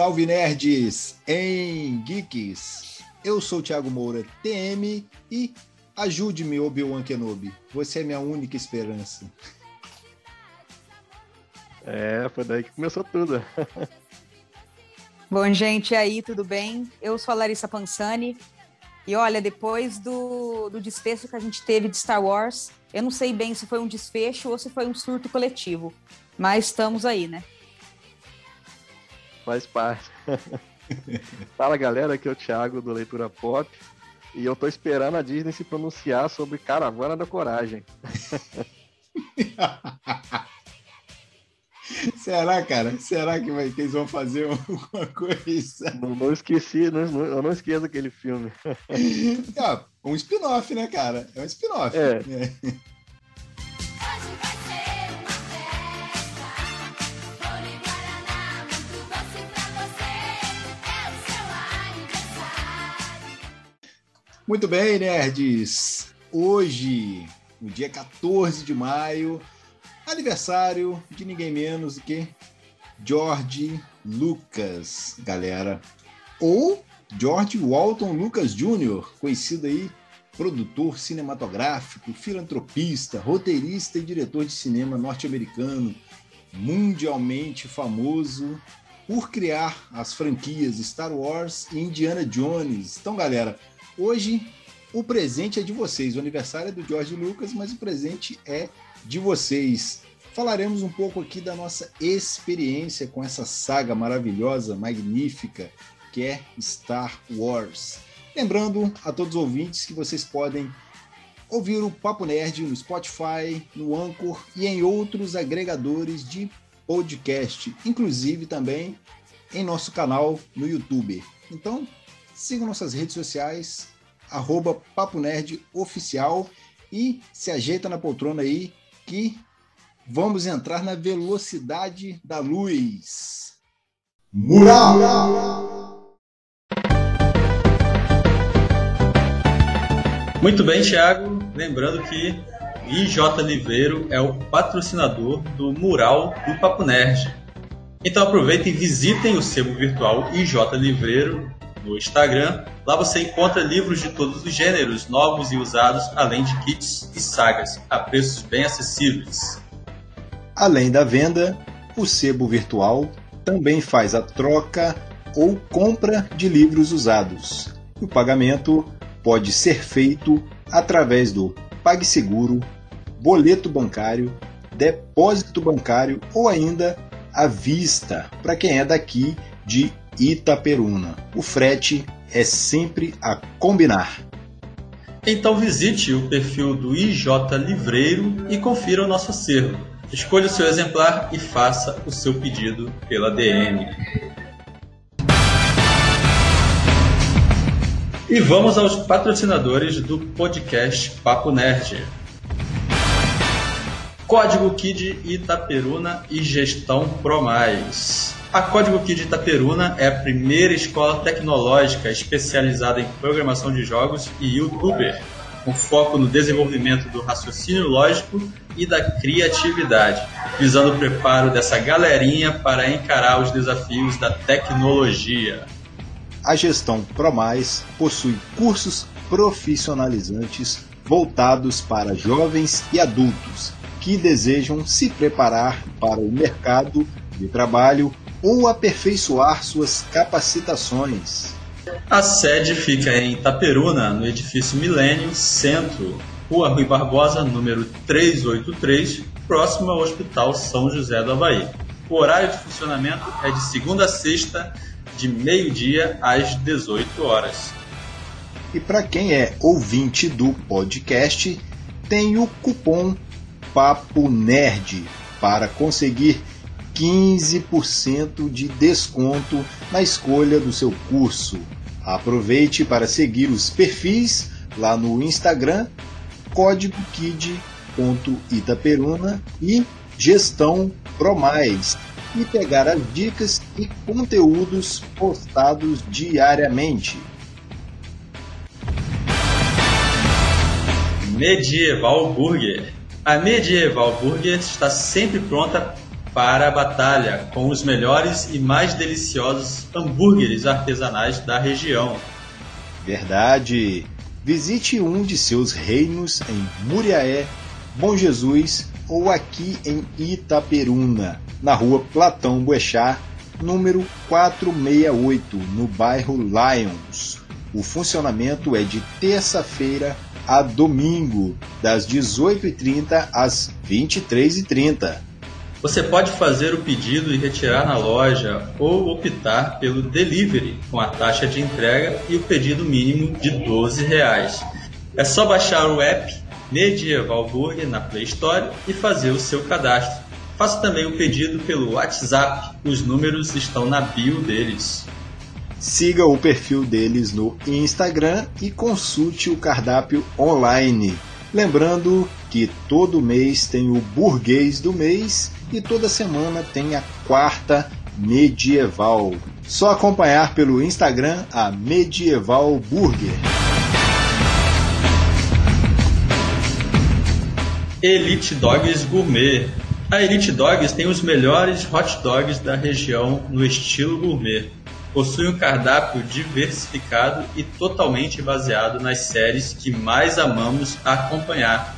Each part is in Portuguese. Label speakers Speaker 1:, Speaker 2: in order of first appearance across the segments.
Speaker 1: Salve nerds em geeks! Eu sou o Thiago Moura, TM, e ajude-me, Obi-Wan Kenobi. Você é minha única esperança.
Speaker 2: É, foi daí que começou tudo.
Speaker 3: Bom, gente, e aí, tudo bem? Eu sou a Larissa Pansani. E olha, depois do, do desfecho que a gente teve de Star Wars, eu não sei bem se foi um desfecho ou se foi um surto coletivo. Mas estamos aí, né?
Speaker 2: Faz parte. Fala galera, aqui é o Thiago do Leitura Pop. E eu tô esperando a Disney se pronunciar sobre Caravana da Coragem.
Speaker 1: Será, cara? Será que, vai, que eles vão fazer alguma coisa?
Speaker 2: Não, não esqueci, não, eu não esqueço aquele filme.
Speaker 1: É, um spin-off, né, cara? É um spin-off.
Speaker 2: É.
Speaker 1: é. Muito bem, nerds! Hoje, no dia 14 de maio, aniversário de ninguém menos do que George Lucas, galera. Ou George Walton Lucas Jr., conhecido aí produtor cinematográfico, filantropista, roteirista e diretor de cinema norte-americano, mundialmente famoso por criar as franquias Star Wars e Indiana Jones. Então, galera, Hoje, o presente é de vocês. O aniversário é do George Lucas, mas o presente é de vocês. Falaremos um pouco aqui da nossa experiência com essa saga maravilhosa, magnífica, que é Star Wars. Lembrando a todos os ouvintes que vocês podem ouvir o Papo Nerd no Spotify, no Anchor e em outros agregadores de podcast, inclusive também em nosso canal no YouTube. Então, sigam nossas redes sociais, arroba Papo Nerd Oficial e se ajeita na poltrona aí que vamos entrar na velocidade da luz. Mural!
Speaker 4: Muito bem, Thiago. Lembrando que IJ Liveiro é o patrocinador do Mural do Papo Nerd. Então aproveitem e visitem o sebo virtual IJ Livreiro no Instagram. Lá você encontra livros de todos os gêneros, novos e usados, além de kits e sagas, a preços bem acessíveis.
Speaker 1: Além da venda, o sebo virtual também faz a troca ou compra de livros usados. O pagamento pode ser feito através do PagSeguro, boleto bancário, depósito bancário ou ainda à vista para quem é daqui de Itaperuna. O frete é sempre a combinar.
Speaker 4: Então visite o perfil do IJ Livreiro e confira o nosso acervo. Escolha o seu exemplar e faça o seu pedido pela DM. E vamos aos patrocinadores do podcast Papo Nerd. Código Kid Itaperuna e Gestão ProMais. A Código Kid Itaperuna é a primeira escola tecnológica especializada em programação de jogos e youtuber, com foco no desenvolvimento do raciocínio lógico e da criatividade, visando o preparo dessa galerinha para encarar os desafios da tecnologia.
Speaker 1: A gestão ProMais possui cursos profissionalizantes voltados para jovens e adultos que desejam se preparar para o mercado de trabalho ou aperfeiçoar suas capacitações.
Speaker 4: A sede fica em Itaperuna, no edifício Milênio Centro, Rua Rui Barbosa, número 383, próximo ao Hospital São José do Havaí. O horário de funcionamento é de segunda a sexta, de meio-dia às 18 horas.
Speaker 1: E para quem é ouvinte do podcast, tem o cupom Papo Nerd para conseguir 15% de desconto na escolha do seu curso. Aproveite para seguir os perfis lá no Instagram, código kid.itaperuna e gestão promais e pegar as dicas e conteúdos postados diariamente.
Speaker 4: Medieval Burger. A Medieval Burger está sempre pronta para a batalha com os melhores e mais deliciosos hambúrgueres artesanais da região.
Speaker 1: Verdade! Visite um de seus reinos em Muriaé, Bom Jesus ou aqui em Itaperuna, na rua Platão Boechat, número 468, no bairro Lions. O funcionamento é de terça-feira a domingo, das 18h30 às 23h30.
Speaker 4: Você pode fazer o pedido e retirar na loja ou optar pelo delivery com a taxa de entrega e o pedido mínimo de 12 reais. É só baixar o app Medieval Burger na Play Store e fazer o seu cadastro. Faça também o pedido pelo WhatsApp, os números estão na bio deles.
Speaker 1: Siga o perfil deles no Instagram e consulte o cardápio online. Lembrando que todo mês tem o burguês do mês e toda semana tem a quarta medieval. Só acompanhar pelo Instagram a Medieval Burger.
Speaker 4: Elite Dogs Gourmet. A Elite Dogs tem os melhores hot dogs da região no estilo gourmet. Possui um cardápio diversificado e totalmente baseado nas séries que mais amamos acompanhar.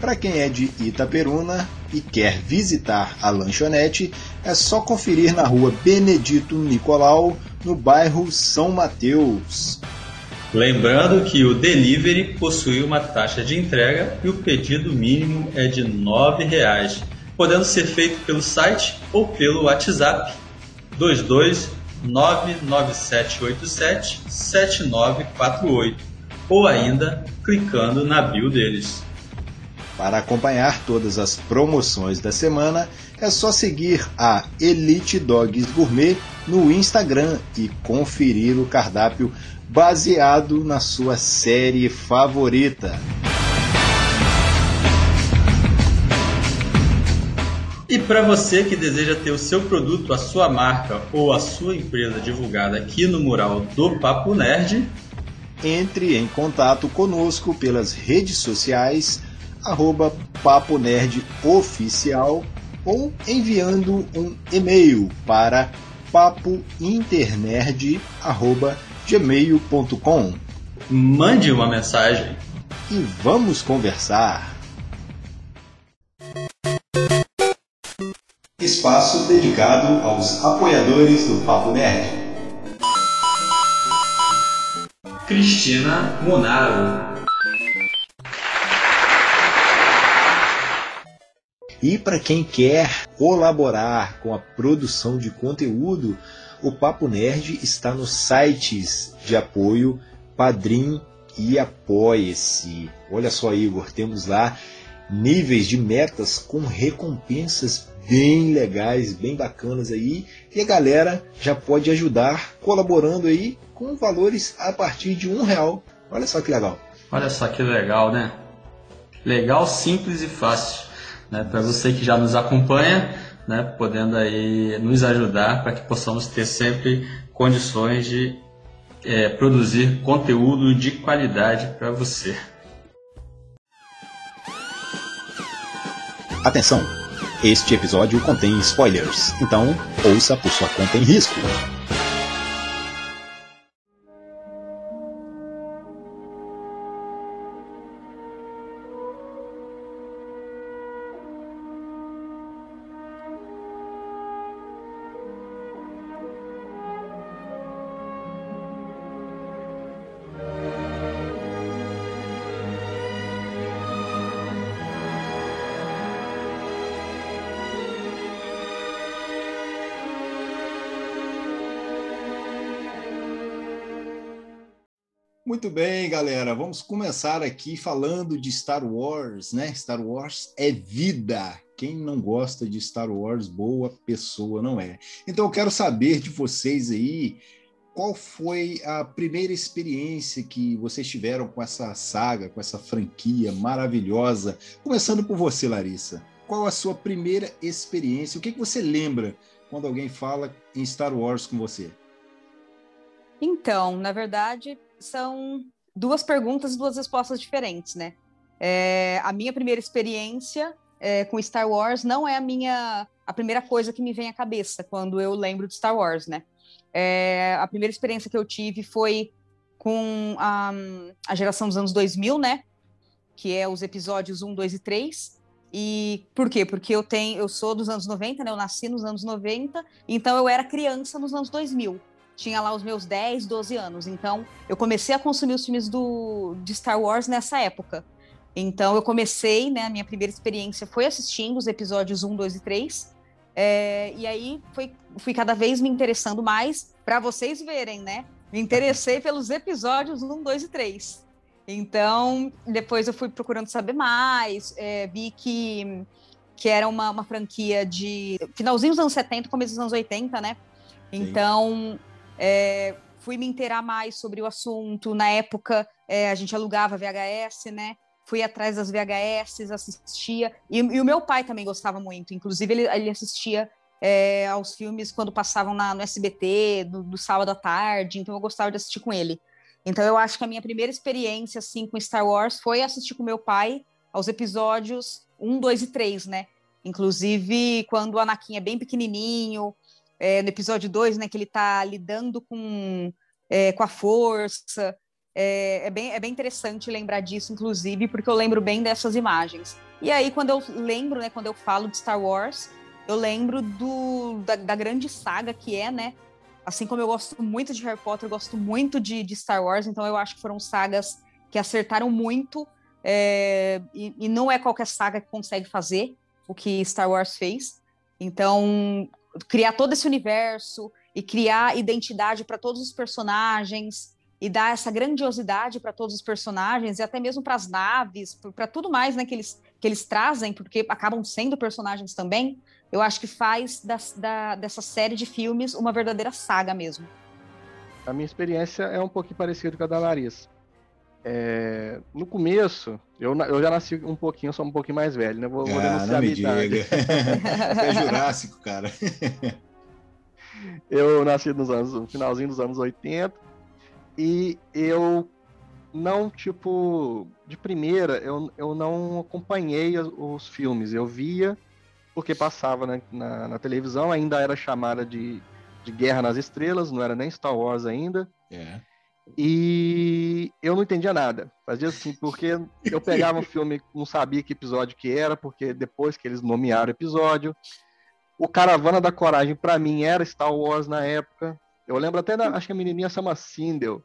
Speaker 1: Para quem é de Itaperuna e quer visitar a lanchonete, é só conferir na rua Benedito Nicolau, no bairro São Mateus.
Speaker 4: Lembrando que o delivery possui uma taxa de entrega e o pedido mínimo é de R$ 9,00, podendo ser feito pelo site ou pelo WhatsApp 22 99787 7948 ou ainda clicando na bio deles.
Speaker 1: Para acompanhar todas as promoções da semana, é só seguir a Elite Dogs Gourmet no Instagram e conferir o cardápio baseado na sua série favorita.
Speaker 4: Para você que deseja ter o seu produto, a sua marca ou a sua empresa divulgada aqui no mural do Papo Nerd,
Speaker 1: entre em contato conosco pelas redes sociais arroba Papo Nerd Oficial ou enviando um e-mail para papointernerd.gmail.com
Speaker 4: Mande uma mensagem
Speaker 1: e vamos conversar. Espaço dedicado aos apoiadores do Papo Nerd.
Speaker 4: Cristina Monaro
Speaker 1: E para quem quer colaborar com a produção de conteúdo, o Papo Nerd está nos sites de apoio Padrim e Apoie-se. Olha só, Igor, temos lá níveis de metas com recompensas bem legais, bem bacanas aí, e a galera já pode ajudar colaborando aí com valores a partir de um real. Olha só que legal.
Speaker 4: Olha só que legal, né? Legal, simples e fácil né, para você que já nos acompanha, né, podendo aí nos ajudar para que possamos ter sempre condições de é, produzir conteúdo de qualidade para você.
Speaker 1: Atenção! Este episódio contém spoilers, então ouça por sua conta em risco. Muito bem, galera. Vamos começar aqui falando de Star Wars, né? Star Wars é vida. Quem não gosta de Star Wars, boa pessoa não é. Então eu quero saber de vocês aí qual foi a primeira experiência que vocês tiveram com essa saga, com essa franquia maravilhosa? Começando por você, Larissa. Qual a sua primeira experiência? O que, que você lembra quando alguém fala em Star Wars com você?
Speaker 3: Então, na verdade, são duas perguntas e duas respostas diferentes, né? É, a minha primeira experiência é, com Star Wars não é a minha a primeira coisa que me vem à cabeça quando eu lembro de Star Wars, né? É, a primeira experiência que eu tive foi com a, a geração dos anos 2000, né? Que é os episódios 1, 2 e 3. E por quê? Porque eu tenho, eu sou dos anos 90, né? Eu nasci nos anos 90, então eu era criança nos anos 2000. Tinha lá os meus 10, 12 anos. Então, eu comecei a consumir os filmes do, de Star Wars nessa época. Então, eu comecei, né? A minha primeira experiência foi assistindo os episódios 1, 2 e 3. É, e aí foi, fui cada vez me interessando mais, para vocês verem, né? Me interessei pelos episódios 1, 2 e 3. Então, depois eu fui procurando saber mais, é, vi que, que era uma, uma franquia de finalzinho dos anos 70, começo dos anos 80, né? Então, é, fui me inteirar mais sobre o assunto. Na época, é, a gente alugava VHS, né? fui atrás das VHS, assistia. E, e, o meu pai também gostava muito. Inclusive, ele, ele assistia é, aos filmes quando passavam na, no SBT, do, do, sábado à tarde. Então, eu gostava de assistir com ele. Então, eu acho que a minha primeira experiência, assim, com Star Wars foi assistir com meu pai aos episódios 1, 2 e 3, né? Inclusive, quando o Anakin é bem pequenininho, é, no episódio 2, né, que ele tá lidando com, é, com a força, é, é, bem, é bem interessante lembrar disso, inclusive, porque eu lembro bem dessas imagens. E aí, quando eu lembro, né, quando eu falo de Star Wars, eu lembro do, da, da grande saga que é, né? Assim como eu gosto muito de Harry Potter, eu gosto muito de, de Star Wars, então eu acho que foram sagas que acertaram muito, é, e, e não é qualquer saga que consegue fazer o que Star Wars fez. Então, criar todo esse universo e criar identidade para todos os personagens, e dar essa grandiosidade para todos os personagens e até mesmo para as naves, para tudo mais né, que, eles, que eles trazem, porque acabam sendo personagens também, eu acho que faz da, da, dessa série de filmes uma verdadeira saga mesmo.
Speaker 2: A minha experiência é um pouquinho parecida com a da Larissa. É, no começo, eu, eu já nasci um pouquinho, sou um pouquinho mais velho, né? Vou,
Speaker 1: ah, vou denunciar não me diga. é jurássico, cara.
Speaker 2: eu nasci nos anos, no finalzinho dos anos 80 e eu não, tipo, de primeira, eu, eu não acompanhei os, os filmes. Eu via porque passava na, na, na, televisão, ainda era chamada de, de Guerra nas Estrelas, não era nem Star Wars ainda.
Speaker 1: É.
Speaker 2: E eu não entendia nada. Fazia assim, porque eu pegava um filme, não sabia que episódio que era, porque depois que eles nomearam o episódio. O Caravana da Coragem, para mim, era Star Wars na época. Eu lembro até, da, acho que a menininha chama Sindel.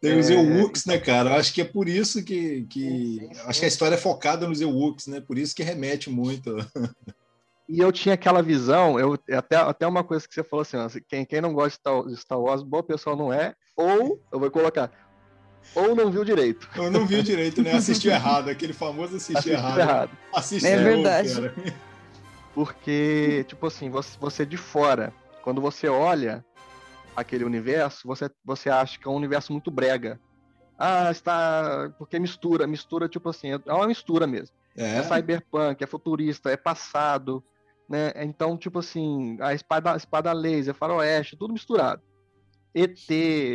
Speaker 1: Tem os é... Ewoks, né, cara? Acho que é por isso que. que... Acho que a história é focada nos Ewoks, né? Por isso que remete muito.
Speaker 2: E eu tinha aquela visão, eu, até, até uma coisa que você falou assim, quem, quem não gosta de Star Wars, boa pessoa não é, ou, eu vou colocar, ou não viu direito.
Speaker 1: Ou não viu direito, né? Assistiu errado, aquele famoso assistir Assistiu errado.
Speaker 2: errado.
Speaker 3: É verdade.
Speaker 2: Porque, tipo assim, você, você de fora, quando você olha aquele universo, você, você acha que é um universo muito brega. Ah, está. Porque mistura, mistura, tipo assim, é uma mistura mesmo. É, é cyberpunk, é futurista, é passado, né? Então, tipo assim, a espada, espada laser, faroeste, tudo misturado. ET,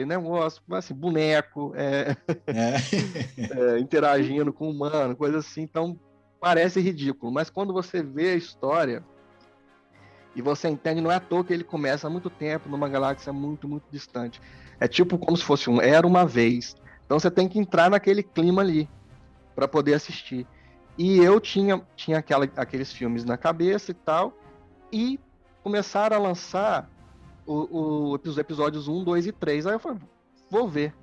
Speaker 2: negócio, assim, boneco, é... É. é, interagindo com humano, coisa assim. Então, parece ridículo. Mas quando você vê a história, e você entende, não é à toa que ele começa há muito tempo numa galáxia muito, muito distante. É tipo como se fosse um era uma vez. Então você tem que entrar naquele clima ali para poder assistir. E eu tinha, tinha aquela, aqueles filmes na cabeça e tal, e começaram a lançar o, o, os episódios 1, 2 e 3. Aí eu falei, vou ver.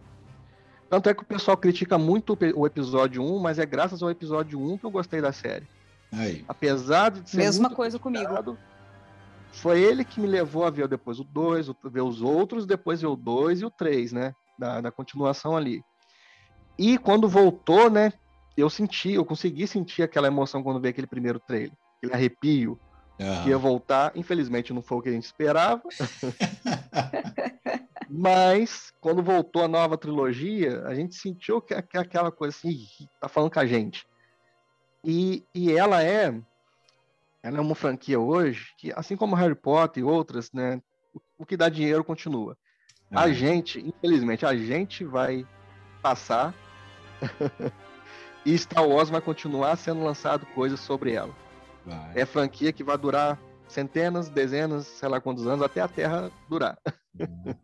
Speaker 2: Tanto é que o pessoal critica muito o episódio 1, mas é graças ao episódio 1 que eu gostei da série.
Speaker 1: Aí.
Speaker 2: Apesar de ser.
Speaker 3: Mesma coisa comigo
Speaker 2: foi ele que me levou a ver depois o 2, ver os outros, depois ver o 2 e o 3, né? Da, da continuação ali. E quando voltou, né? Eu senti, eu consegui sentir aquela emoção quando vi aquele primeiro trailer. Aquele arrepio
Speaker 1: Ah,
Speaker 2: que ia voltar. Infelizmente não foi o que a gente esperava. Mas quando voltou a nova trilogia, a gente sentiu que, que aquela coisa assim, "Ih, tá falando com a gente. E, e ela é ela é uma franquia hoje que, assim como Harry Potter e outras, né, o, o que dá dinheiro continua. A gente, infelizmente, a gente vai passar e Star Wars vai continuar sendo lançado coisas sobre ela.
Speaker 1: vai.
Speaker 2: É franquia que vai durar centenas, dezenas, sei lá quantos anos, até a Terra durar.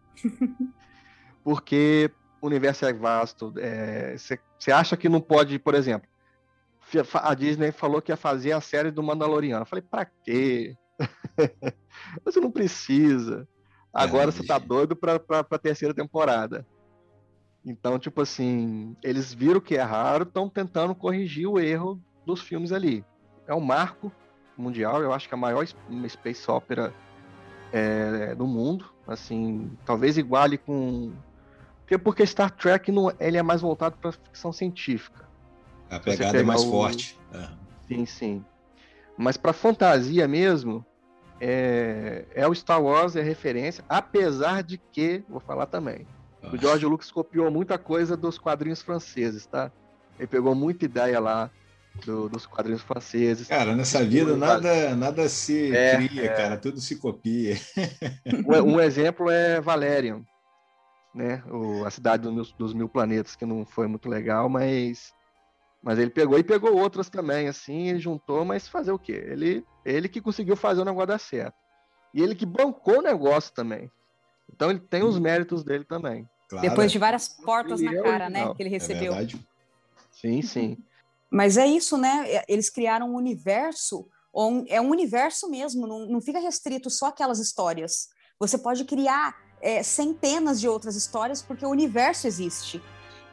Speaker 2: Porque o universo é vasto. Você acha que não pode, por exemplo, a Disney falou que ia fazer a série do Mandaloriano. Eu falei, pra quê? Você não precisa. Agora
Speaker 1: É,
Speaker 2: você tá doido pra, pra, pra terceira temporada. Então, tipo assim, eles viram que é raro, estão tentando corrigir o erro dos filmes ali. É um marco mundial, eu acho que é a maior space opera é, do mundo. Assim, talvez iguale com. Porque, porque Star Trek não, ele é mais voltado para ficção científica.
Speaker 1: A pegada é mais
Speaker 2: o-
Speaker 1: forte. É.
Speaker 2: Sim, sim. Mas para fantasia mesmo, é, é o Star Wars, é referência, apesar de que, vou falar também, o George Lucas copiou muita coisa dos quadrinhos franceses, tá? Ele pegou muita ideia lá do- dos quadrinhos franceses.
Speaker 1: Cara, nessa vida nada, nada se
Speaker 2: É,
Speaker 1: cria, cara, tudo se copia.
Speaker 2: Um, um exemplo é Valerian, né? O, a cidade dos mil, dos mil planetas, que não foi muito legal, mas, mas ele pegou e pegou outras também, assim, ele juntou, mas fazer o quê? Ele, ele que conseguiu fazer o negócio dar certo. E ele que bancou o negócio também. Então ele tem os méritos dele também.
Speaker 1: Claro,
Speaker 3: Depois de várias portas na
Speaker 2: é
Speaker 3: cara, né?
Speaker 2: original.
Speaker 3: Que ele
Speaker 1: é
Speaker 3: recebeu.
Speaker 1: verdade.
Speaker 2: Sim, sim.
Speaker 3: Mas é isso, né? É- Eles criaram um universo, é um universo mesmo, não, não fica restrito só aquelas histórias. Você pode criar é, centenas de outras histórias porque o universo existe.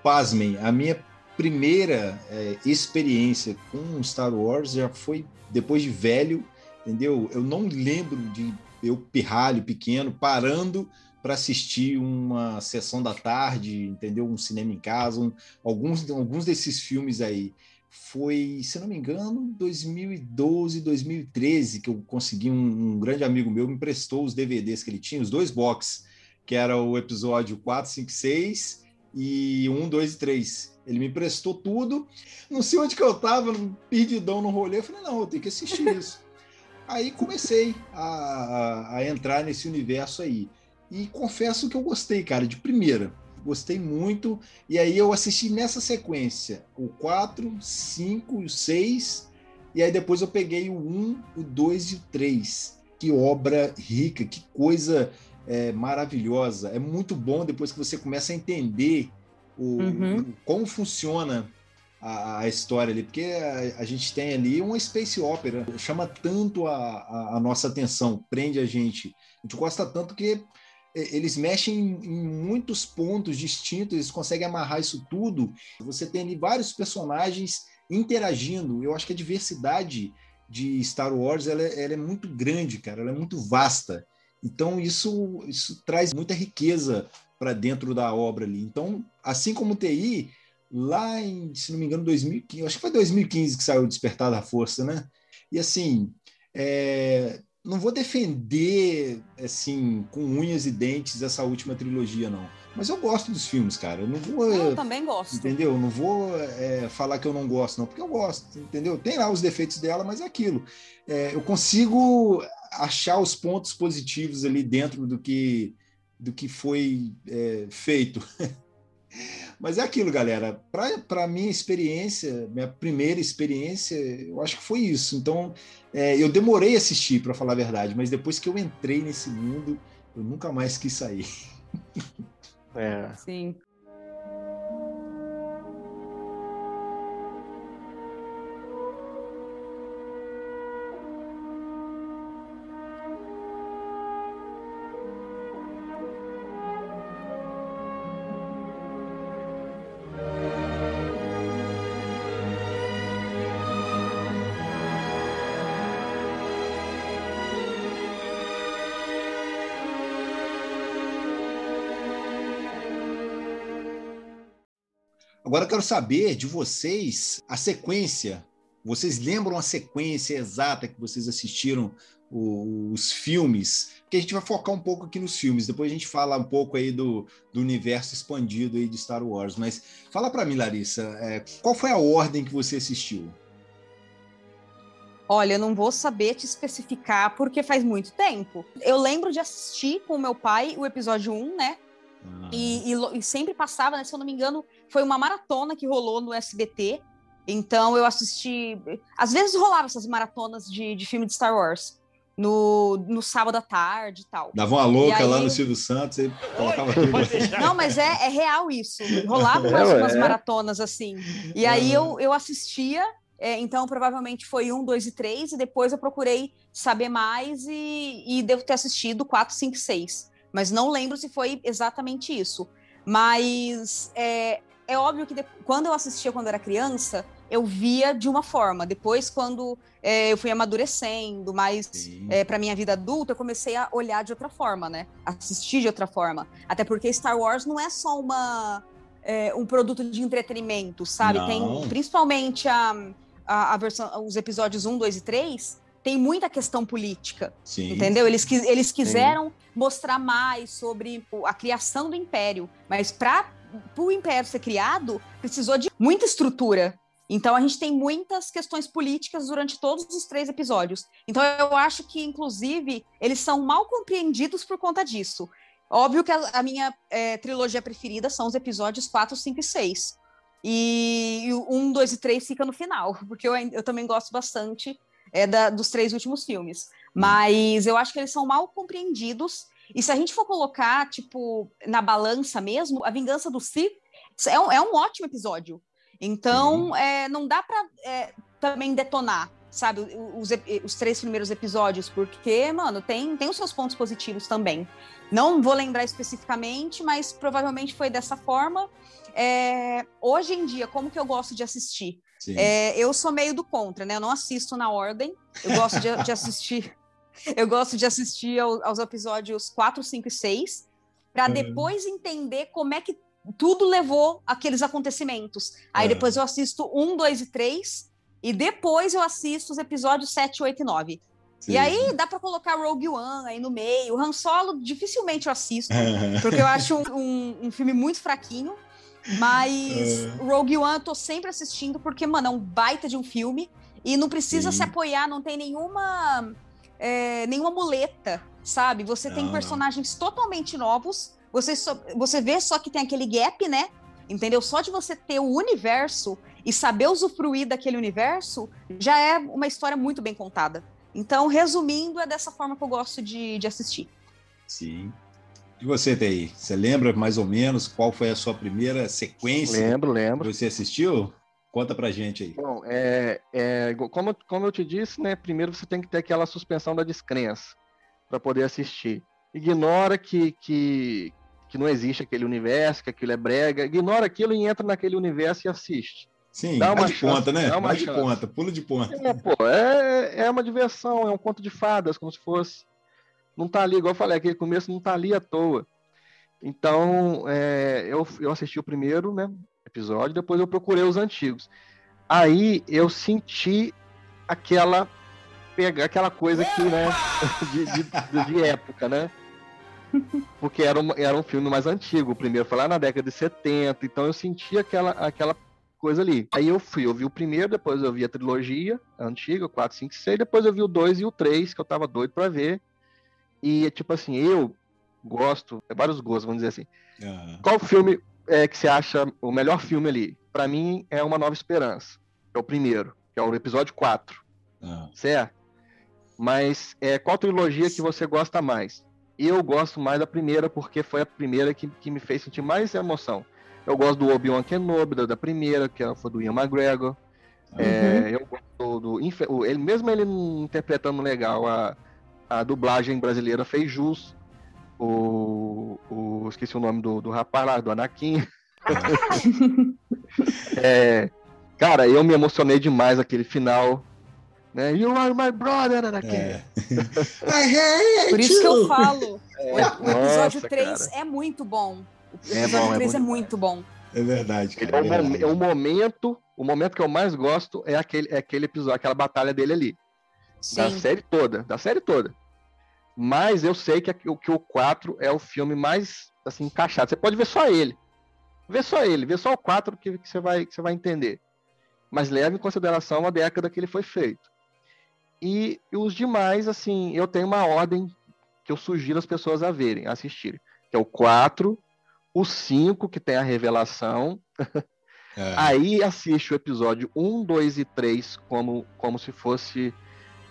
Speaker 1: Pasmem, a minha primeira é, experiência com Star Wars já foi depois de velho, entendeu? Eu não lembro de eu pirralho pequeno parando para assistir uma sessão da tarde, entendeu? Um cinema em casa, um- alguns, alguns desses filmes aí. Foi, se não me engano, 2012, 2013 que eu consegui um, um grande amigo meu me emprestou os DVDs que ele tinha, os dois box, que era o episódio 4, 5, 6 e 1, 2 e 3. Ele me emprestou tudo. Não sei onde que eu tava, perdidão no rolê. Eu falei, não, eu tenho que assistir isso. aí comecei a, a, a entrar nesse universo aí. E confesso que eu gostei, cara, de primeira. Gostei muito. E aí eu assisti nessa sequência: o 4, 5 e o 6. E aí depois eu peguei o 1, o 2 e o 3. Que obra rica, que coisa é, maravilhosa. É muito bom depois que você começa a entender o,
Speaker 3: Uhum.
Speaker 1: o- como funciona a, a história ali, porque a, a gente tem ali uma space opera, chama tanto a, a- nossa atenção, prende a gente. A gente gosta tanto que eles mexem em, muitos pontos distintos, eles conseguem amarrar isso tudo. Você tem ali vários personagens interagindo. Eu acho que a diversidade de Star Wars ela, é- ela é muito grande, cara, ela é muito vasta. Então isso, isso traz muita riqueza para dentro da obra ali. Então, assim como o TI, lá em, se não me engano, 2015, acho que foi 2015 que saiu Despertar da Força, né? E assim, é, não vou defender assim com unhas e dentes essa última trilogia, não. Mas eu gosto dos filmes, cara. Eu não vou
Speaker 3: Eu também gosto.
Speaker 1: Entendeu? Eu Não vou é, falar que eu não gosto, não, porque eu gosto, entendeu? Tem lá os defeitos dela, mas é aquilo. É, eu consigo achar os pontos positivos ali dentro do que, do que foi é, feito. mas é aquilo, galera. Para minha experiência, minha primeira experiência, eu acho que foi isso. Então, é, eu demorei a assistir, para falar a verdade, mas depois que eu entrei nesse mundo, eu nunca mais quis sair.
Speaker 2: É.
Speaker 3: Sim.
Speaker 1: Agora eu quero saber de vocês a sequência. Vocês lembram a sequência exata que vocês assistiram os filmes? Porque a gente vai focar um pouco aqui nos filmes. Depois a gente fala um pouco aí do, do universo expandido aí de Star Wars. Mas fala para mim, Larissa, é, qual foi a ordem que você assistiu?
Speaker 3: Olha, eu não vou saber te especificar porque faz muito tempo. Eu lembro de assistir com o meu pai o episódio 1, né? Ah. E, e, e, sempre passava, né? Se eu não me engano, foi uma maratona que rolou no SBT. Então eu assisti. Às vezes rolava essas maratonas de, de filme de Star Wars. No, no sábado à tarde e tal.
Speaker 1: Dava uma louca aí... lá no Silvio Santos e colocava tudo.
Speaker 3: Não, mas é, é real isso. Rolava umas, é, umas maratonas assim. E aí eu, eu assistia é, então, provavelmente foi um, dois e três, e depois eu procurei saber mais e, e devo ter assistido quatro, cinco, seis. Mas não lembro se foi exatamente isso. Mas é, é óbvio que de, quando eu assistia quando era criança, eu via de uma forma. Depois, quando é, eu fui amadurecendo, mais é, para minha vida adulta, eu comecei a olhar de outra forma, né? Assistir de outra forma. Até porque Star Wars não é só uma é, um produto de entretenimento, sabe? Não. Tem principalmente a a, a versão, os episódios 1, 2 e 3, tem muita questão política, Sim. entendeu? Eles, eles quiseram Sim. mostrar mais sobre a criação do império, mas para o império ser criado, precisou de muita estrutura. Então a gente tem muitas questões políticas durante todos os três episódios. Então eu acho que, inclusive, eles são mal compreendidos por conta disso. Óbvio que a, a minha é, trilogia preferida são os episódios 4, 5 e 6. E o 1, 2 e 3 fica no final, porque eu, eu também gosto bastante é, da, dos três últimos filmes. Mas eu acho que eles são mal compreendidos. E se a gente for colocar, tipo, na balança mesmo, A Vingança do Sith é um, é um ótimo episódio. Então, é, não dá para é, também detonar, sabe, os, os, três primeiros episódios, porque, mano, tem, tem os seus pontos positivos também. Não vou lembrar especificamente, mas provavelmente foi dessa forma. É, hoje em dia, como que eu gosto de assistir? É, eu sou meio do contra, né? Eu não assisto na ordem. Eu gosto de, de assistir. Eu gosto de assistir ao, aos episódios 4, 5 e 6, para uhum. depois entender como é que tudo levou aqueles acontecimentos. Aí uhum. depois eu assisto 1, 2 e 3, e depois eu assisto os episódios 7, 8 e 9. Sim. E aí dá para colocar Rogue One aí no meio. O Han Solo dificilmente eu assisto, porque eu acho um, um, um filme muito fraquinho. Mas é. Rogue One eu tô sempre assistindo porque, mano, é um baita de um filme e não precisa Sim. se apoiar, não tem nenhuma é, nenhuma muleta, sabe? Você não, tem personagens não. totalmente novos, você, só, você vê só que tem aquele gap, né? Entendeu? Só de você ter o universo e saber usufruir daquele universo já é uma história muito bem contada. Então, resumindo, é dessa forma que eu gosto de, de assistir.
Speaker 1: Sim. E você, Tei? Você lembra mais ou menos qual foi a sua primeira sequência?
Speaker 2: Lembro, lembro.
Speaker 1: Que você assistiu? Conta pra gente aí.
Speaker 2: Bom, é, é, como, como eu te disse, né? Primeiro você tem que ter aquela suspensão da descrença para poder assistir. Ignora que, que, que não existe aquele universo, que aquilo é brega. Ignora aquilo e entra naquele universo e assiste.
Speaker 1: Sim, dá uma de chance, ponta, né? Dá uma de ponta, pula de ponta.
Speaker 2: É, pô, é, é uma diversão, é um conto de fadas, como se fosse não está ali, igual eu falei, aquele começo não está ali à toa. Então, é, eu, eu assisti o primeiro né, episódio, depois eu procurei os antigos. Aí eu senti aquela pegar aquela coisa que, né, de, de, de, época, né? Porque era um, era um filme mais antigo. O primeiro foi lá na década de 70, então eu senti aquela, aquela coisa ali. Aí eu fui, eu vi o primeiro, depois eu vi a trilogia a antiga, 4, 5, 6, depois eu vi o 2 e o 3, que eu tava doido para ver. E, tipo assim, eu gosto, é vários gostos, vamos dizer assim. Uhum. Qual filme é que você acha o melhor filme ali? Para mim, é Uma Nova Esperança. É o primeiro, que é o episódio 4. Uhum. Certo? Mas é, qual trilogia que você gosta mais? Eu gosto mais da primeira, porque foi a primeira que, que me fez sentir mais emoção. Eu gosto do Obi-Wan Kenobi, da, da primeira, que foi do Ian McGregor. Uhum. É, eu gosto do, do. Ele, mesmo ele interpretando legal a, a dublagem brasileira fez jus. O, o esqueci o nome do, do rapaz lá, do Anakin. é, cara, eu me emocionei demais aquele final. Né? You are my brother, Anakin. É.
Speaker 3: Por isso que eu falo. É. O, episódio Nossa, 3 cara. é muito bom. O episódio é bom, 3 é, é muito bom.
Speaker 1: É verdade.
Speaker 2: Cara, é, é, verdade. é um momento, o momento que eu mais gosto é aquele, é aquele episódio, aquela batalha dele ali. Sim. Da série toda, da série toda. Mas eu sei que, que o 4 é o filme mais assim encaixado. Você pode ver só ele. Vê só ele, vê só o 4 que, que, você, vai, que você vai entender. Mas leve em consideração a década que ele foi feito. E, e os demais, assim, eu tenho uma ordem que eu sugiro as pessoas a verem, a assistirem. Que é o 4, o 5, que tem a revelação. É. Aí assiste o episódio 1, 2 e 3 como, como se fosse.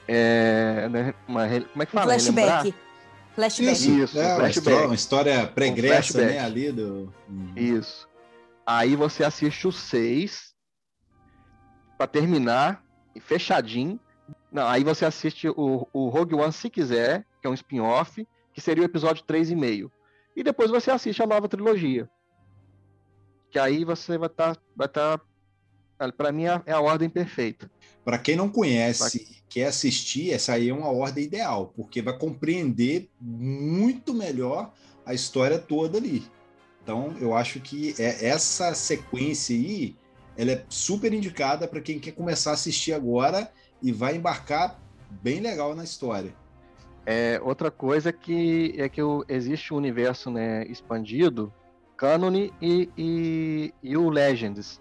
Speaker 2: É, né, uma, como é que fala?
Speaker 3: flashback. Relembrar?
Speaker 1: Flashback. Isso, Isso é, flashback. Uma história pregressa, um né? Ali do.
Speaker 2: Uhum. Isso. Aí você assiste o 6 para terminar, fechadinho. Não, aí você assiste o, o Rogue One se quiser, que é um spin-off, que seria o episódio 3,5. E depois você assiste a nova trilogia. Que aí você vai estar. Tá, vai tá, para mim é a ordem perfeita.
Speaker 1: Para quem não conhece, quer assistir, essa aí é uma ordem ideal, porque vai compreender muito melhor a história toda ali. Então, eu acho que é essa sequência aí, ela é super indicada para quem quer começar a assistir agora e vai embarcar bem legal na história.
Speaker 2: É, outra coisa é que é que o, existe um universo né, expandido, Canon e, e, e o Legends.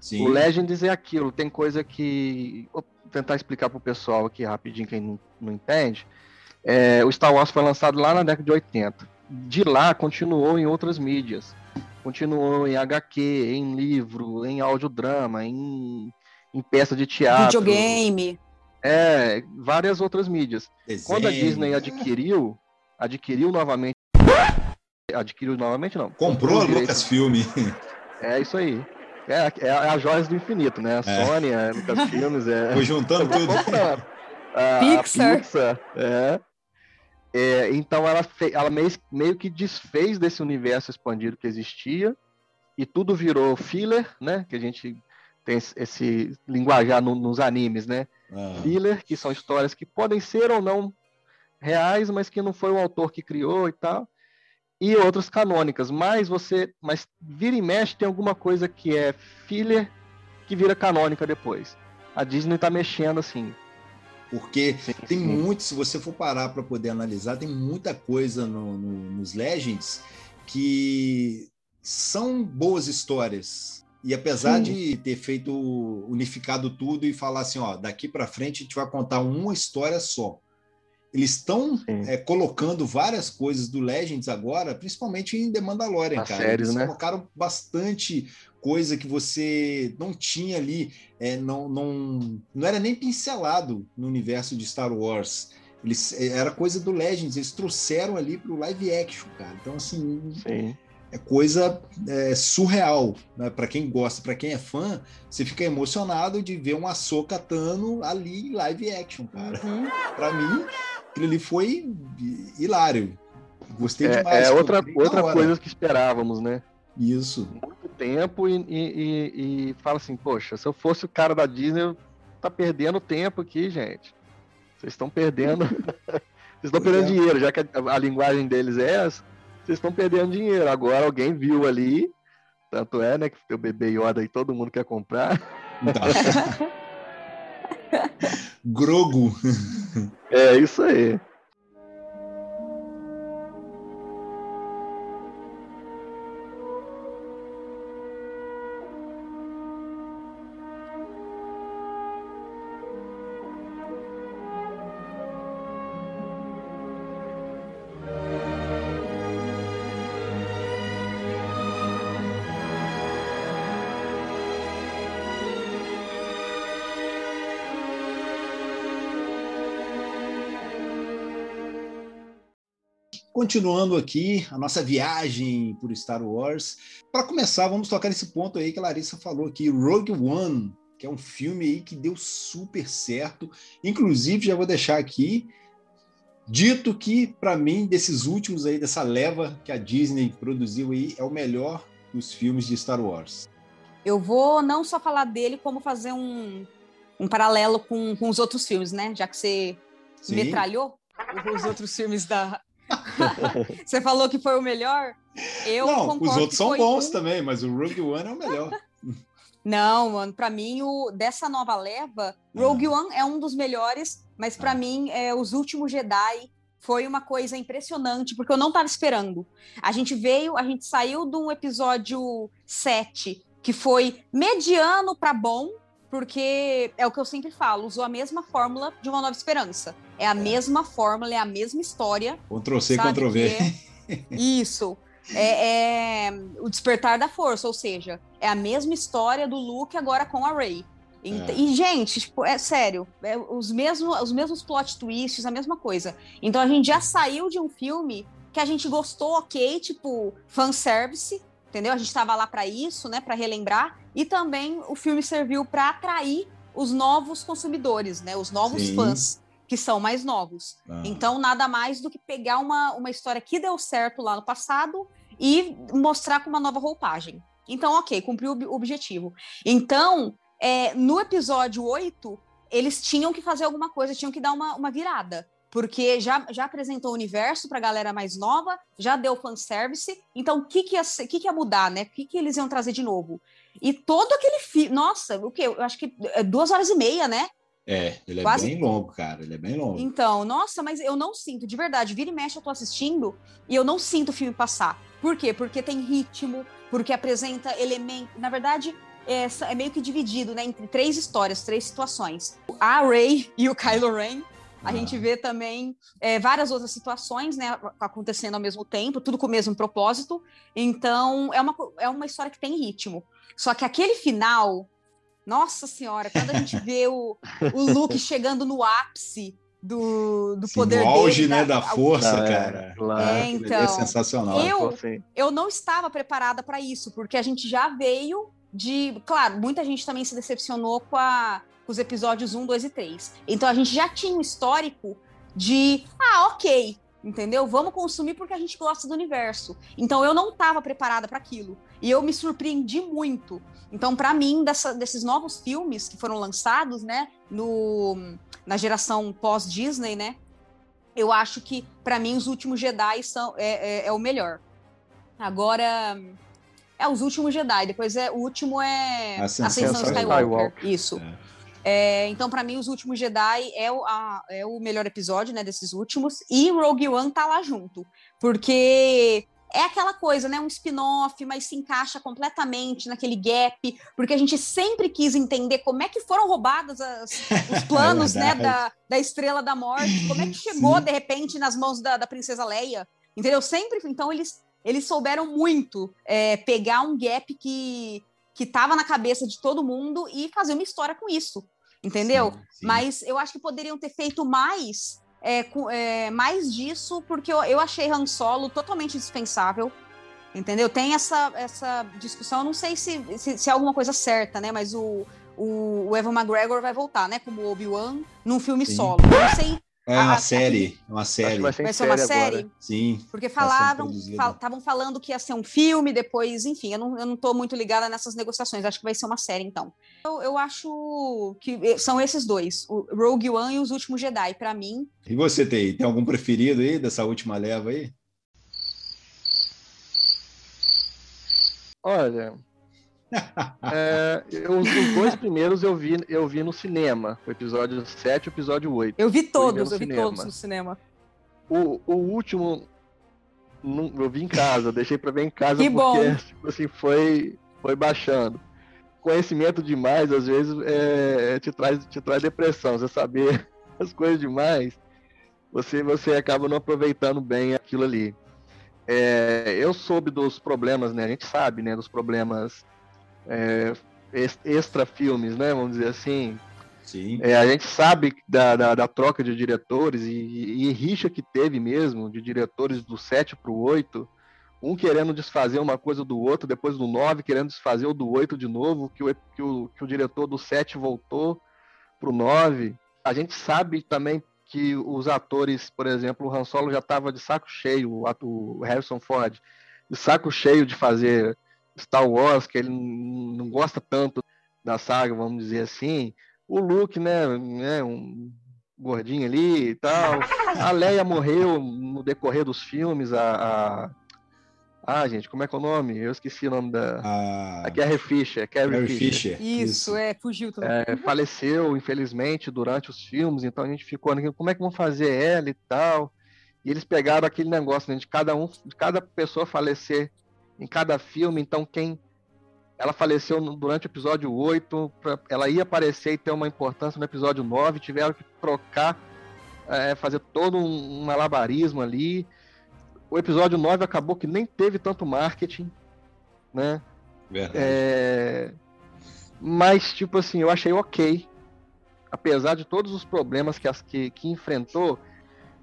Speaker 2: Sim. O Legends é aquilo, tem coisa que. Vou tentar explicar para o pessoal aqui rapidinho, quem não, não entende. É, o Star Wars foi lançado lá na década de 80. De lá continuou em outras mídias. Continuou em HQ, em livro, em audiodrama, em, em peça de teatro.
Speaker 3: Videogame.
Speaker 2: É, várias outras mídias. Desenho. Quando a Disney adquiriu, adquiriu novamente. Adquiriu novamente, não.
Speaker 1: Comprou a Lucasfilm.
Speaker 2: É isso aí. É, é, é a joias do infinito, né? A é. Sony, a Lucasfilms, é.
Speaker 1: Foi juntando tudo.
Speaker 2: A, Pixar. A Pixar é. é. então ela, fe, ela meio, meio que desfez desse universo expandido que existia e tudo virou filler, né? Que a gente tem esse, esse linguajar no, nos animes, né? Ah. Filler, que são histórias que podem ser ou não reais, mas que não foi o autor que criou e tal e outras canônicas, mas você, mas vira e mexe tem alguma coisa que é filler que vira canônica depois. A Disney tá mexendo assim.
Speaker 1: Porque sim, tem sim. muito, se você for parar para poder analisar, tem muita coisa no, no, nos Legends que são boas histórias. E apesar sim. de ter feito unificado tudo e falar assim, ó, daqui para frente a gente vai contar uma história só. Eles estão é, colocando várias coisas do Legends agora, principalmente em The Mandalorian, As cara. Séries, Eles né? colocaram bastante coisa que você não tinha ali, é, não, não, não era nem pincelado no universo de Star Wars. Eles, é, era coisa do Legends, eles trouxeram ali para o live action, cara. Então, assim, Sim. é coisa é, surreal. Né? Para quem gosta, para quem é fã, você fica emocionado de ver um Ahsoka Tano ali em live action, cara. Uhum. Para mim, aquilo ali foi hilário. Gostei
Speaker 2: é,
Speaker 1: demais.
Speaker 2: É outra, outra coisa que esperávamos, né?
Speaker 1: Isso.
Speaker 2: Muito tempo e, e, e, fala assim, poxa, se eu fosse o cara da Disney, eu tá perdendo tempo aqui, gente. Vocês estão perdendo. vocês estão perdendo é. dinheiro, já que a, a, linguagem deles é essa, vocês estão perdendo dinheiro. Agora alguém viu ali, tanto é, né, que o bebê Yoda aí todo mundo quer comprar. Tá.
Speaker 1: Grogo.
Speaker 2: É isso aí.
Speaker 1: Continuando aqui a nossa viagem por Star Wars. Para começar, vamos tocar nesse ponto aí que a Larissa falou aqui, Rogue One, que é um filme aí que deu super certo. Inclusive, já vou deixar aqui dito que para mim desses últimos aí dessa leva que a Disney produziu aí é o melhor dos filmes de Star Wars.
Speaker 3: Eu vou não só falar dele, como fazer um, um paralelo com, com os outros filmes, né? Já que você Sim. metralhou os outros filmes da, Você falou que foi o melhor. Eu
Speaker 1: Não, os
Speaker 3: concordo
Speaker 1: outros
Speaker 3: que
Speaker 1: são bons
Speaker 3: um-
Speaker 1: também, mas o Rogue One é o melhor.
Speaker 3: Não, mano, pra mim, o, dessa nova leva, Rogue One é um dos melhores, mas pra
Speaker 1: Ah.
Speaker 3: mim, é, Os Últimos Jedi foi uma coisa impressionante, porque eu não tava esperando. A gente veio, a gente saiu de um episódio 7, que foi mediano pra bom, porque é o que eu sempre falo, usou a mesma fórmula de Uma Nova Esperança. É a mesma fórmula, é a mesma história,
Speaker 1: Ctrl C,
Speaker 3: Sabe
Speaker 1: Ctrl V.
Speaker 3: que Isso. É, é o despertar da força, ou seja, é a mesma história do Luke agora com a Rey. Ent-
Speaker 1: É.
Speaker 3: E, gente, tipo, é sério, é os, mesmos, os mesmos plot twists, a mesma coisa. Então a gente já saiu de um filme que a gente gostou, ok, tipo, fanservice, entendeu? A gente tava lá para isso, né, para relembrar. E também o filme serviu para atrair os novos consumidores, né, os novos
Speaker 1: Sim.
Speaker 3: fãs, que são mais novos.
Speaker 1: Ah,
Speaker 3: Então, nada mais do que pegar uma, uma história que deu certo lá no passado e mostrar com uma nova roupagem. Então, ok, cumpriu o ob- objetivo. Então, é, no episódio 8, eles tinham que fazer alguma coisa, tinham que dar uma, uma virada. Porque já, já apresentou o universo para a galera mais nova, já deu fanservice. Então, o que, que, ia, que, que ia mudar, né? O que, que eles iam trazer de novo? E todo aquele filme. Nossa, o quê? Eu acho que é duas horas e meia, né?
Speaker 1: É, ele é
Speaker 3: Quase
Speaker 1: bem longo, cara. Ele é bem longo.
Speaker 3: Então, nossa, mas eu não sinto, de verdade, vira e mexe eu tô assistindo e eu não sinto o filme passar. Por quê? Porque tem ritmo, porque apresenta elementos. Na verdade, é, é meio que dividido, né, entre três histórias, três situações. A Rey e o Kylo Ren. A
Speaker 1: Ah.
Speaker 3: gente vê também é, várias outras situações, né, acontecendo ao mesmo tempo, tudo com o mesmo propósito. Então, é uma, é uma história que tem ritmo. Só que aquele final, nossa senhora, quando a gente vê o, o Luke chegando no ápice do, do
Speaker 1: Sim,
Speaker 3: poder
Speaker 1: no auge,
Speaker 3: dele,
Speaker 1: né, da
Speaker 3: a-
Speaker 1: força,
Speaker 2: é,
Speaker 1: cara.
Speaker 2: lá,
Speaker 3: É,
Speaker 1: ali
Speaker 3: então,
Speaker 1: é sensacional.
Speaker 3: eu-
Speaker 2: assim,
Speaker 3: eu não estava preparada para isso, porque a gente já veio de. Claro, muita gente também se decepcionou com, a- com os episódios 1, 2 e 3. Então a gente já tinha um histórico de. Ah, ok. Entendeu? Vamos consumir porque a gente gosta do universo. Então eu não estava preparada para aquilo. E eu me surpreendi muito. Então, para mim, dessa- desses novos filmes que foram lançados, né, no, na geração pós-Disney, né, eu acho que, para mim, os últimos Jedi são, é, é- é o melhor. Agora, é os últimos Jedi. Depois é o último é
Speaker 1: Ascensão
Speaker 3: Ascensão
Speaker 2: Skywalker.
Speaker 3: Skywalker. Isso. É, então, para mim, os últimos Jedi é o, a- é o melhor episódio, né, desses últimos. E Rogue One tá lá junto, porque é aquela coisa, né, um spin-off, mas se encaixa completamente naquele gap, porque a gente sempre quis entender como é que foram roubados as- os planos, né,
Speaker 1: verdade.
Speaker 3: da, da Estrela da Morte, como é que chegou
Speaker 1: Sim.
Speaker 3: de repente nas mãos da, da princesa Leia, entendeu? Sempre, então eles eles souberam muito é, pegar um gap que que estava na cabeça de todo mundo e fazer uma história com isso, entendeu?
Speaker 1: Sim, sim.
Speaker 3: Mas eu acho que poderiam ter feito mais, é, é, mais disso, porque eu, eu achei Han Solo totalmente dispensável. Entendeu? Tem essa, essa discussão, eu não sei se, se, se é alguma coisa certa, né? Mas o, o, o Evan McGregor vai voltar, né? Como Obi-Wan, num filme
Speaker 1: Sim.
Speaker 3: solo. Eu não sei,
Speaker 1: É uma
Speaker 3: a-
Speaker 1: série. É uma série.
Speaker 2: vai ser, em
Speaker 3: vai ser uma série?
Speaker 2: agora.
Speaker 1: Sim.
Speaker 3: Porque
Speaker 1: Tá
Speaker 3: falaram, estavam falando que ia ser um filme, depois, enfim, eu não, eu não tô muito ligada nessas negociações, acho que vai ser uma série, então. Eu, eu acho que eh, são esses dois, o Rogue One e os Últimos Jedi, pra mim.
Speaker 1: E você, tem, tem algum preferido aí dessa última leva aí?
Speaker 2: Olha, é, eu- os dois primeiros eu vi, eu vi no cinema, o episódio 7 e o episódio 8.
Speaker 3: Eu vi todos,
Speaker 2: no
Speaker 3: eu vi
Speaker 2: cinema.
Speaker 3: todos no cinema.
Speaker 2: O, o último não- eu vi em casa, deixei pra ver em casa
Speaker 3: Que
Speaker 2: porque
Speaker 3: bom.
Speaker 2: tipo assim, foi, foi baixando. Conhecimento demais, às vezes, é, te, traz, te traz depressão. Você saber as coisas demais, você, você acaba não aproveitando bem aquilo ali. É, eu soube dos problemas, né? A gente sabe, né? Dos problemas é, ex- extra filmes, né? Vamos dizer assim,
Speaker 1: Sim.
Speaker 2: é, a gente sabe da, da, da troca de diretores e, e, e rixa que teve mesmo de diretores do 7 para o 8, um querendo desfazer uma coisa do outro, depois do 9 querendo desfazer o do 8 de novo, que o, que o, que o diretor do 7 voltou para o 9. A gente sabe também que os atores, por exemplo, o Han Solo já estava de saco cheio, o, ato- o Harrison Ford, de saco cheio de fazer Star Wars, que ele não não gosta tanto da saga, vamos dizer assim o Luke, né, né, um gordinho ali e tal. A Leia morreu no decorrer dos filmes, a, a, Ah, gente, como é que é o nome? Eu esqueci o nome da.
Speaker 1: A...
Speaker 2: A Carrie Fisher. Carrie,
Speaker 1: Carrie
Speaker 2: Fisher.
Speaker 1: Fisher.
Speaker 3: Isso, é, fugiu também.
Speaker 2: É, faleceu, infelizmente, durante os filmes, então a gente ficou como é que vão fazer ela e tal. E eles pegaram aquele negócio né, de cada um, de cada pessoa falecer em cada filme, então quem ela faleceu durante o episódio 8, pra- ela ia aparecer e ter uma importância no episódio 9, tiveram que trocar, é, fazer todo um, um malabarismo ali. O episódio 9 acabou que nem teve tanto marketing, né?
Speaker 1: Verdade.
Speaker 2: É, Mas, tipo assim, eu achei ok. Apesar de todos os problemas que, as, que, que enfrentou,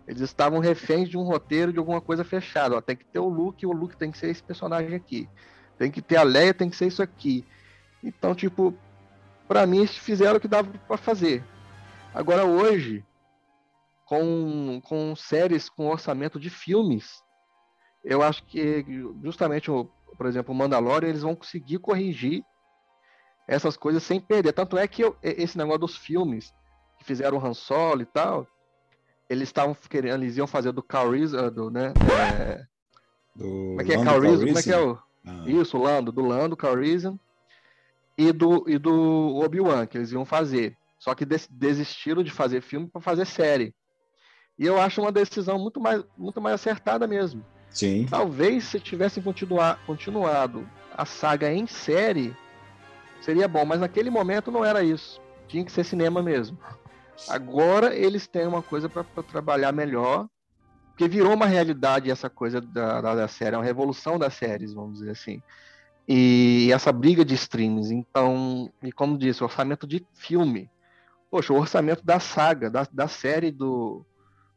Speaker 2: eles estavam reféns de um roteiro, de alguma coisa fechada. Ó, tem que ter o Luke, o Luke tem que ser esse personagem aqui. Tem que ter a Leia, tem que ser isso aqui. Então, tipo, pra mim, eles fizeram o que dava pra fazer. Agora, hoje, com, com séries com orçamento de filmes, eu acho que justamente, o, por exemplo, o Mandalorian, eles vão conseguir corrigir essas coisas sem perder. Tanto é que eu- esse negócio dos filmes que fizeram o Han Solo e tal, eles estavam querendo, eles iam fazer do Cal Reese, ah, do, né? é,
Speaker 1: Do
Speaker 2: como é que é
Speaker 1: Lando
Speaker 2: Cal Reese? Como é que é
Speaker 1: Calrissian.
Speaker 2: o
Speaker 1: Ah,
Speaker 2: isso, o Lando, do Lando, Calrissian e do, e do Obi-Wan, que eles iam fazer. Só que des- desistiram de fazer filme para fazer série. E eu acho uma decisão muito mais, muito mais acertada mesmo.
Speaker 1: Sim.
Speaker 2: Talvez se tivessem continuado a saga em série, seria bom, mas naquele momento não era isso. Tinha que ser cinema mesmo. Agora eles têm uma coisa para trabalhar melhor, porque virou uma realidade essa coisa da, da, da série, é uma revolução das séries, vamos dizer assim. E essa briga de streams. Então, e como disse, orçamento de filme. Poxa, o orçamento da saga, da, da série do,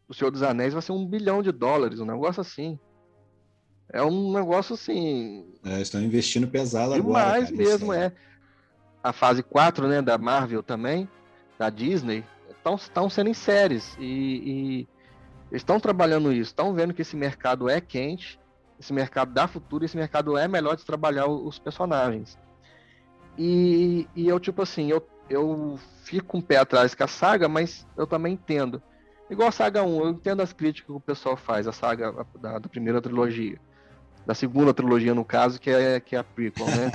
Speaker 2: do Senhor dos Anéis vai ser um bilhão de dólares, um negócio assim. É um negócio assim,
Speaker 1: É, estão investindo pesado agora.
Speaker 2: demais mesmo, é. A fase 4, né, da Marvel também, da Disney, estão sendo em séries e, e estão trabalhando isso, estão vendo que esse mercado é quente, esse mercado dá futuro, esse mercado é melhor de trabalhar o- os personagens. E, e eu, tipo assim, eu, eu fico um pé atrás com a saga, mas eu também entendo. Igual a saga 1, eu entendo as críticas que o pessoal faz, a saga da, da primeira trilogia. Da segunda trilogia, no caso, que é, que é a prequel, né?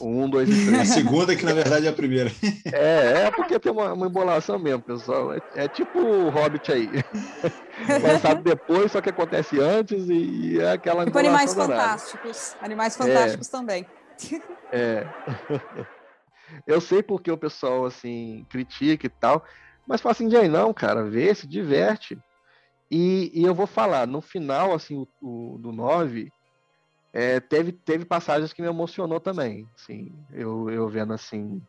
Speaker 2: O 1, 2 e 3.
Speaker 1: A segunda, que na verdade é a primeira.
Speaker 2: É, é porque tem uma, uma embolação mesmo, pessoal. É, é tipo o Hobbit aí. Lançado depois, só que acontece antes e é aquela
Speaker 3: Tipo Animais
Speaker 2: danada.
Speaker 3: Fantásticos. Animais Fantásticos também.
Speaker 2: É. Eu sei porque o pessoal, assim, critica e tal, mas fala assim, Jay, não, cara, vê, se diverte. E, e eu vou falar, no final, assim, o, o- do 9, é, teve, teve passagens que me emocionou também, assim, eu, eu vendo, assim,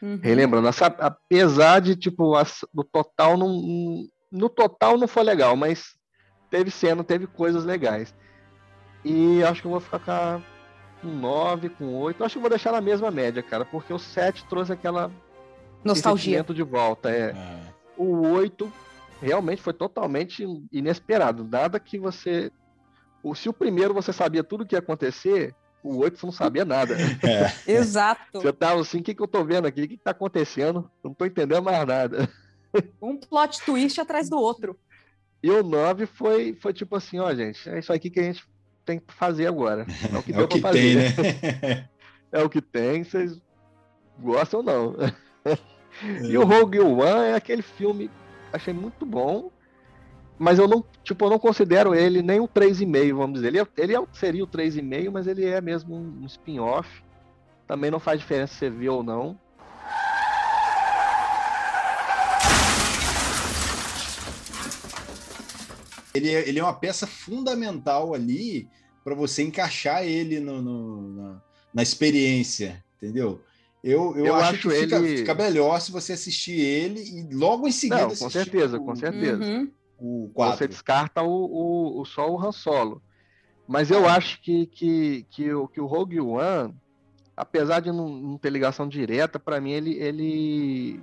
Speaker 3: Uhum.
Speaker 2: relembrando, essa- apesar de, tipo, as- no total não, no total não foi legal, mas teve cena, teve coisas legais. E acho que eu vou ficar com a- com 9, com 8. Acho que eu vou deixar na mesma média, cara, porque o 7 trouxe aquela
Speaker 3: Nostalgia.
Speaker 2: de volta. É.
Speaker 1: Ah,
Speaker 2: O 8 realmente foi totalmente inesperado. Nada que você. O- Se o primeiro você sabia tudo o que ia acontecer, o 8 você não sabia nada.
Speaker 1: é.
Speaker 3: Exato.
Speaker 2: Você tava assim, o que, que eu tô vendo aqui? O que, que tá acontecendo? Não tô entendendo mais nada.
Speaker 3: Um plot twist atrás do outro.
Speaker 2: E o 9 foi, foi tipo assim, ó, gente, é isso aqui que a gente tem que fazer agora. É o que
Speaker 1: É
Speaker 2: deu
Speaker 1: o que
Speaker 2: pra
Speaker 1: tem,
Speaker 2: fazer.
Speaker 1: né?
Speaker 2: É o que tem, vocês gostam ou não. E o Rogue One é aquele filme, achei muito bom, mas eu não, tipo, eu não considero ele nem o 3,5, vamos dizer. Ele, é- ele é, seria o 3,5, mas ele é mesmo um, um spin-off. Também não faz diferença se você vê ou não.
Speaker 1: Ele, é- ele é uma peça fundamental ali para você encaixar ele no, no- na, na experiência, entendeu? Eu, eu,
Speaker 2: Eu
Speaker 1: acho,
Speaker 2: acho
Speaker 1: que fica,
Speaker 2: ele-
Speaker 1: fica melhor se você assistir ele e logo em seguida
Speaker 2: Não, com certeza,
Speaker 1: o,
Speaker 2: com certeza.
Speaker 3: Uhum.
Speaker 1: O 4.
Speaker 2: Você descarta o, o, o- só o Han Solo. Mas eu acho que, que, que, o, que o Rogue One, apesar de não, não ter ligação direta, para mim ele, ele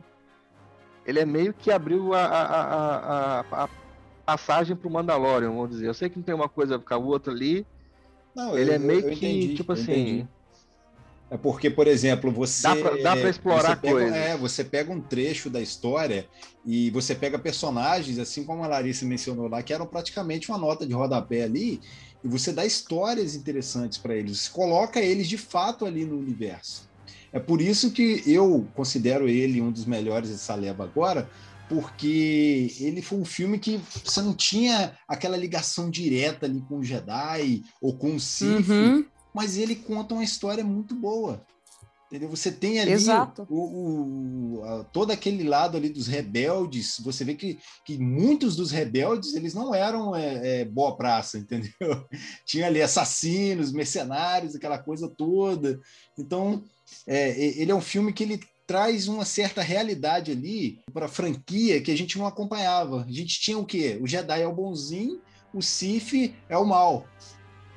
Speaker 2: ele é meio que abriu a, a, a, a- passagem pro Mandalorian, vamos dizer. Eu sei que não tem uma coisa com a outra ali.
Speaker 1: Não,
Speaker 2: Ele
Speaker 1: eu-
Speaker 2: é meio que,
Speaker 1: entendi,
Speaker 2: tipo assim,
Speaker 1: entendi. É porque, por exemplo, você.
Speaker 2: Dá pra explorar
Speaker 1: coisas. É, você pega um trecho da história e você pega personagens, assim como a Larissa mencionou lá, que eram praticamente uma nota de rodapé ali, e você dá histórias interessantes para eles. Você coloca eles de fato ali no universo. É por isso que eu considero ele um dos melhores dessa leva agora, porque ele foi um filme que você não tinha aquela ligação direta ali com o Jedi ou com o Sith, uhum. Mas ele conta uma história muito boa. Entendeu? Você tem ali o, o, a, todo aquele lado ali dos rebeldes. Você vê que, que muitos dos rebeldes eles não eram é, é, boa praça, entendeu? Tinha ali assassinos, mercenários, aquela coisa toda. Então, é, ele é um filme que ele traz uma certa realidade ali para a franquia que a gente não acompanhava. A gente tinha o quê? O Jedi é o bonzinho, o Sif é o mal.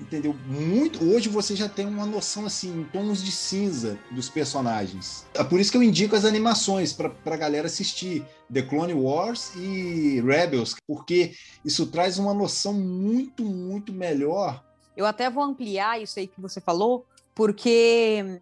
Speaker 1: Entendeu? Muito. Hoje você já tem uma noção assim, em tons de cinza dos personagens. É por isso que eu indico as animações para a galera assistir The Clone Wars e Rebels, porque isso traz uma noção muito, muito melhor.
Speaker 3: Eu até vou ampliar isso aí que você falou, porque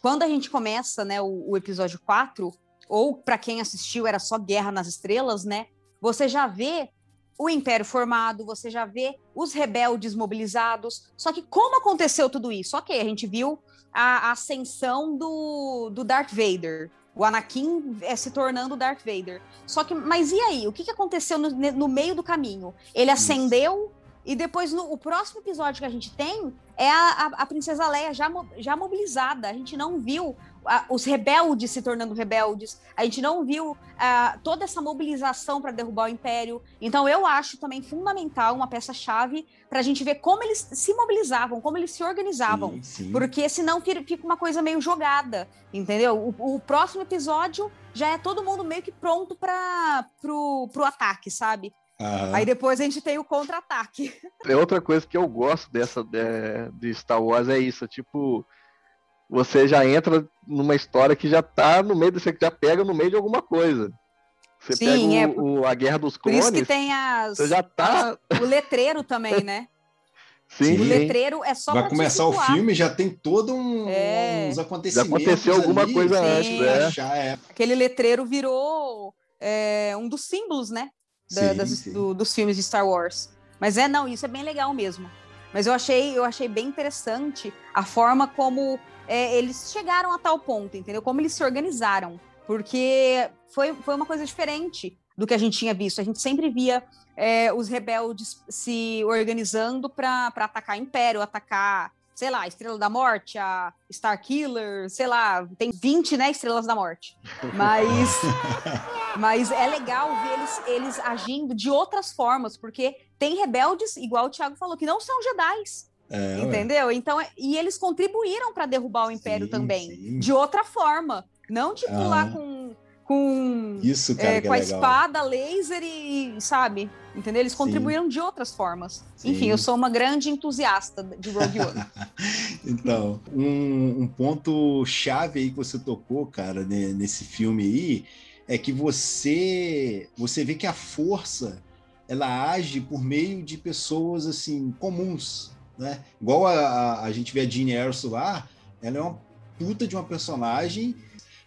Speaker 3: quando a gente começa, né, o, o episódio 4, ou para quem assistiu era só Guerra nas Estrelas, né? Você já vê o Império formado, você já vê os rebeldes mobilizados. Só que como aconteceu tudo isso? Ok, a gente viu a, a ascensão do, do Darth Vader. O Anakin é, se tornando Darth Vader. Só que, mas e aí? O que, que aconteceu no, no meio do caminho? Ele ascendeu e depois, no o próximo episódio que a gente tem é a, a, a Princesa Leia já, já mobilizada. A gente não viu a, os rebeldes se tornando rebeldes, a gente não viu toda essa mobilização para derrubar o Império. Então, eu acho também fundamental uma peça-chave para a gente ver como eles se mobilizavam, como eles se organizavam. Sim, sim. Porque senão fica uma coisa meio jogada, entendeu? O, o próximo episódio já é todo mundo meio que pronto para pro, pro ataque, sabe? Uhum. Aí depois a gente tem o contra-ataque.
Speaker 2: É outra coisa que eu gosto dessa de, de, Star Wars é isso, tipo, você já entra numa história que já tá no meio, você já pega no meio de alguma coisa. Você Sim, pega é, o, a Guerra dos Clones.
Speaker 3: Por isso que tem as.
Speaker 2: Você já tá.
Speaker 3: As, o letreiro também, né?
Speaker 2: Sim,
Speaker 3: o letreiro é só
Speaker 1: Vai começar o filme já tem todo um, é. uns acontecimentos.
Speaker 2: Já aconteceu alguma ali, coisa antes, né?
Speaker 3: Já é. Aquele letreiro virou é, um dos símbolos, né? da, sim, das, sim. Do, dos filmes de Star Wars. Mas é, não, isso é bem legal mesmo. Mas eu achei, eu achei bem interessante a forma como é, eles chegaram a tal ponto, entendeu? Como eles se organizaram. Porque foi, foi uma coisa diferente do que a gente tinha visto. A gente sempre via é, os rebeldes se organizando para atacar Império, atacar sei lá, Estrela da Morte, a Star Killer, sei lá, tem 20, né, Estrelas da Morte. Mas, mas é legal ver eles, eles agindo de outras formas, porque tem rebeldes, igual o Thiago falou, que não são Jedi. É, entendeu? Ué. Então, e eles contribuíram para derrubar o Império sim, também, sim. de outra forma. Não tipo ah. lá com com,
Speaker 1: Isso, cara, é,
Speaker 3: com
Speaker 1: é
Speaker 3: a espada, laser e, sabe? Entendeu? Eles contribuíram Sim. de outras formas. Enfim, eu sou uma grande entusiasta de Rogue One.
Speaker 1: então, um, um, ponto chave aí que você tocou, cara, nesse filme aí, é que você você vê que a força ela age por meio de pessoas assim comuns, né? Igual a, a, a gente vê a Jean Erso lá, ela é uma puta de uma personagem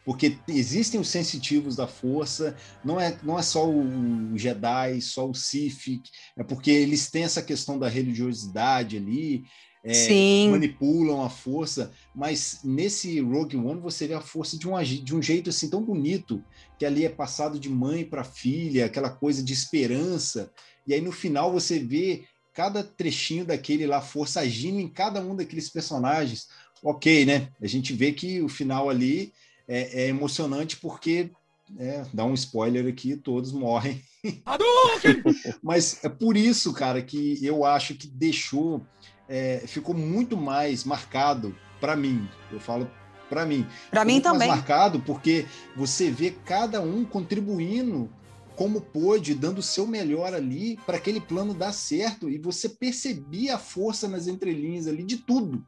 Speaker 1: porque existem os sensitivos da força, não é, não é só o Jedi, só o Sith, é porque eles têm essa questão da religiosidade ali, é, manipulam a força, mas nesse Rogue One você vê a força de um, de um jeito assim tão bonito, que ali é passado de mãe para filha, aquela coisa de esperança, e aí no final você vê cada trechinho daquele lá, força agindo em cada um daqueles personagens. Ok, né? A gente vê que o final ali é, é emocionante porque, é, dá um spoiler aqui, todos morrem. Mas é por isso, cara, que eu acho que deixou, é, ficou muito mais marcado para mim. Eu falo para mim.
Speaker 3: Para mim também.
Speaker 1: marcado porque você vê cada um contribuindo como pôde, dando o seu melhor ali para aquele plano dar certo e você percebia a força nas entrelinhas ali de tudo.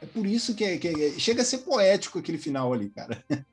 Speaker 1: É por isso que, é, que é, chega a ser poético aquele final ali, cara.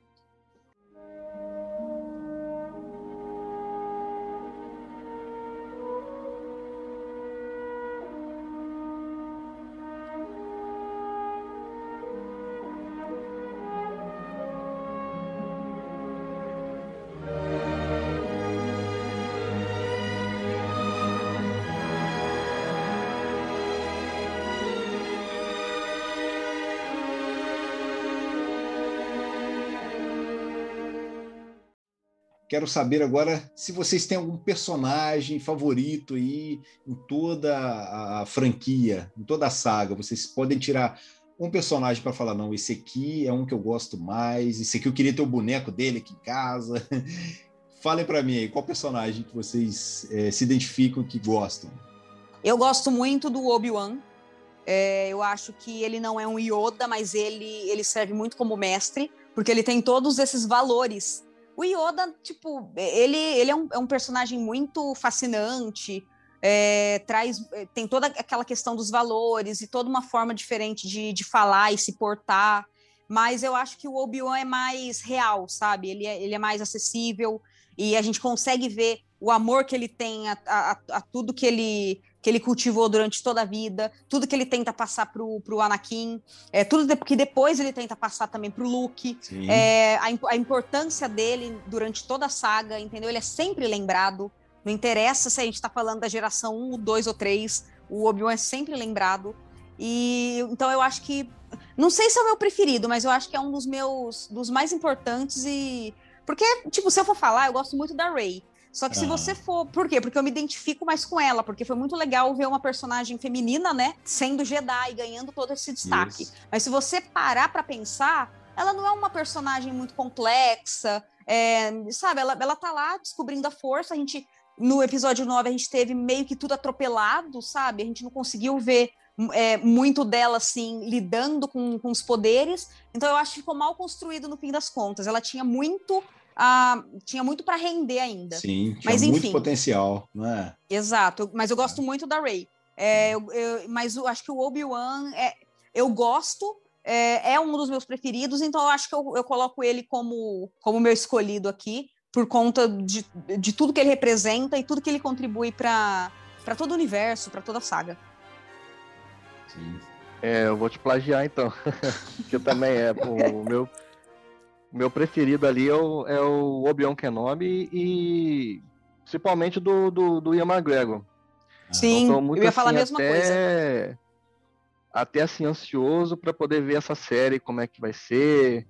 Speaker 1: quero saber agora se vocês têm algum personagem favorito aí em toda a franquia, em toda a saga. Vocês podem tirar um personagem para falar, não, esse aqui é um que eu gosto mais, esse aqui eu queria ter o boneco dele aqui em casa. Falem para mim aí, qual personagem que vocês é, se identificam que gostam?
Speaker 3: Eu gosto muito do Obi-Wan. É, eu acho que ele não é um Yoda, mas ele, ele serve muito como mestre, porque ele tem todos esses valores. O Yoda, tipo, ele, ele é, um, é um personagem muito fascinante, é, traz é, tem toda aquela questão dos valores e toda uma forma diferente de, de falar e se portar. Mas eu acho que o Obi-Wan é mais real, sabe? Ele é, ele é mais acessível e a gente consegue ver o amor que ele tem a, a, a tudo que ele que ele cultivou durante toda a vida, tudo que ele tenta passar pro, pro Anakin, é, tudo que depois ele tenta passar também pro Luke, é, a, a importância dele durante toda a saga, entendeu? Ele é sempre lembrado. Não interessa se a gente está falando da geração 1, 2 ou 3, o Obi-Wan é sempre lembrado. E então eu acho que. Não sei se é o meu preferido, mas eu acho que é um dos meus dos mais importantes e. Porque, tipo, se eu for falar, eu gosto muito da Rey. Só que ah. se você for. Por quê? Porque eu me identifico mais com ela, porque foi muito legal ver uma personagem feminina, né? Sendo Jedi, ganhando todo esse destaque. Isso. Mas se você parar para pensar, ela não é uma personagem muito complexa. É, sabe, ela, ela tá lá descobrindo a força, a gente no episódio 9 a gente teve meio que tudo atropelado, sabe? A gente não conseguiu ver é, muito dela, assim, lidando com, com os poderes. Então eu acho que ficou mal construído no fim das contas. Ela tinha muito Uh, tinha muito para render ainda.
Speaker 1: Sim, tinha mas, muito enfim, potencial, não é?
Speaker 3: Exato, mas eu gosto muito da Rey. É, eu, eu, mas eu acho que o Obi-Wan, é, eu gosto, é, é, um dos meus preferidos, então eu acho que eu, eu coloco ele como, como meu escolhido aqui por conta de, de tudo que ele representa e tudo que ele contribui para todo o universo, para toda a saga.
Speaker 2: Sim. É, eu vou te plagiar então, que também é o meu meu preferido ali é o, é o Obi-Wan Kenobi e principalmente do, do, do Ian McGregor.
Speaker 3: Sim, então, eu ia falar assim, a mesma
Speaker 2: até,
Speaker 3: coisa.
Speaker 2: Até assim, ansioso para poder ver essa série, como é que vai ser,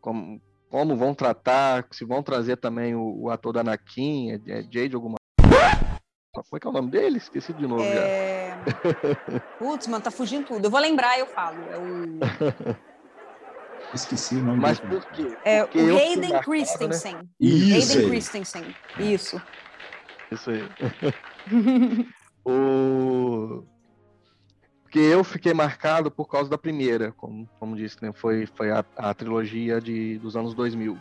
Speaker 2: como, como vão tratar, se vão trazer também o, o ator da Anakin, é, é Jade alguma como é que é o nome dele? Esqueci de novo é...
Speaker 3: já. Putz, mano, tá fugindo tudo. Eu vou lembrar, eu falo. É o...
Speaker 1: Esqueci o nome
Speaker 2: Mas por quê?
Speaker 3: É Porque o Hayden Christensen. Né? Isso Hayden Christensen. Isso.
Speaker 2: Isso aí. o porque eu fiquei marcado por causa da primeira, como, como disse, né? Foi, foi a, a trilogia de, dos anos 2000.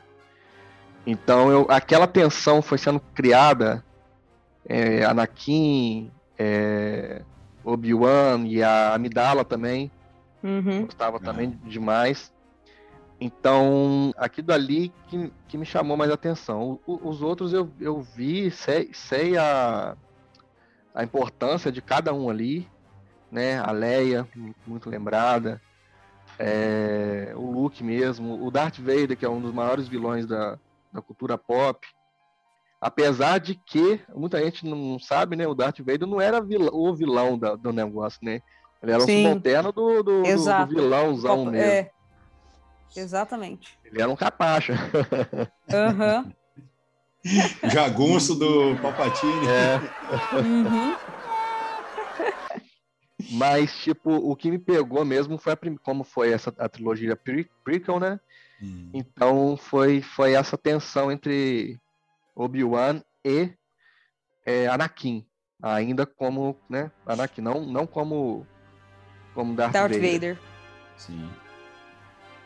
Speaker 2: Então, eu, aquela tensão foi sendo criada, é, Anakin, é, Obi-Wan e a Amidala também,
Speaker 3: uhum.
Speaker 2: gostava uhum. também demais. Então, aquilo ali que, que me chamou mais atenção. O, os outros eu, eu vi, sei, sei a, a importância de cada um ali, né? A Leia, muito lembrada. É, o Luke mesmo, o Darth Vader, que é um dos maiores vilões da, da cultura pop. Apesar de que, muita gente não sabe, né? O Darth Vader não era vilão, o vilão da, do negócio, né? Ele era Sim. um subalterno do, do, do, do vilãozão mesmo. É.
Speaker 3: Exatamente.
Speaker 2: Ele era um capacha.
Speaker 3: Aham. Uhum.
Speaker 1: Jagunço do Palpatine.
Speaker 2: É. Uhum. Mas, tipo, o que me pegou mesmo foi a prim... como foi essa a trilogia pre prequel, né? Hum. Então foi, foi essa tensão entre Obi-Wan e é, Anakin. Ainda como, né, Anakin, não, não como, como Darth, Darth Vader. Vader.
Speaker 1: Sim.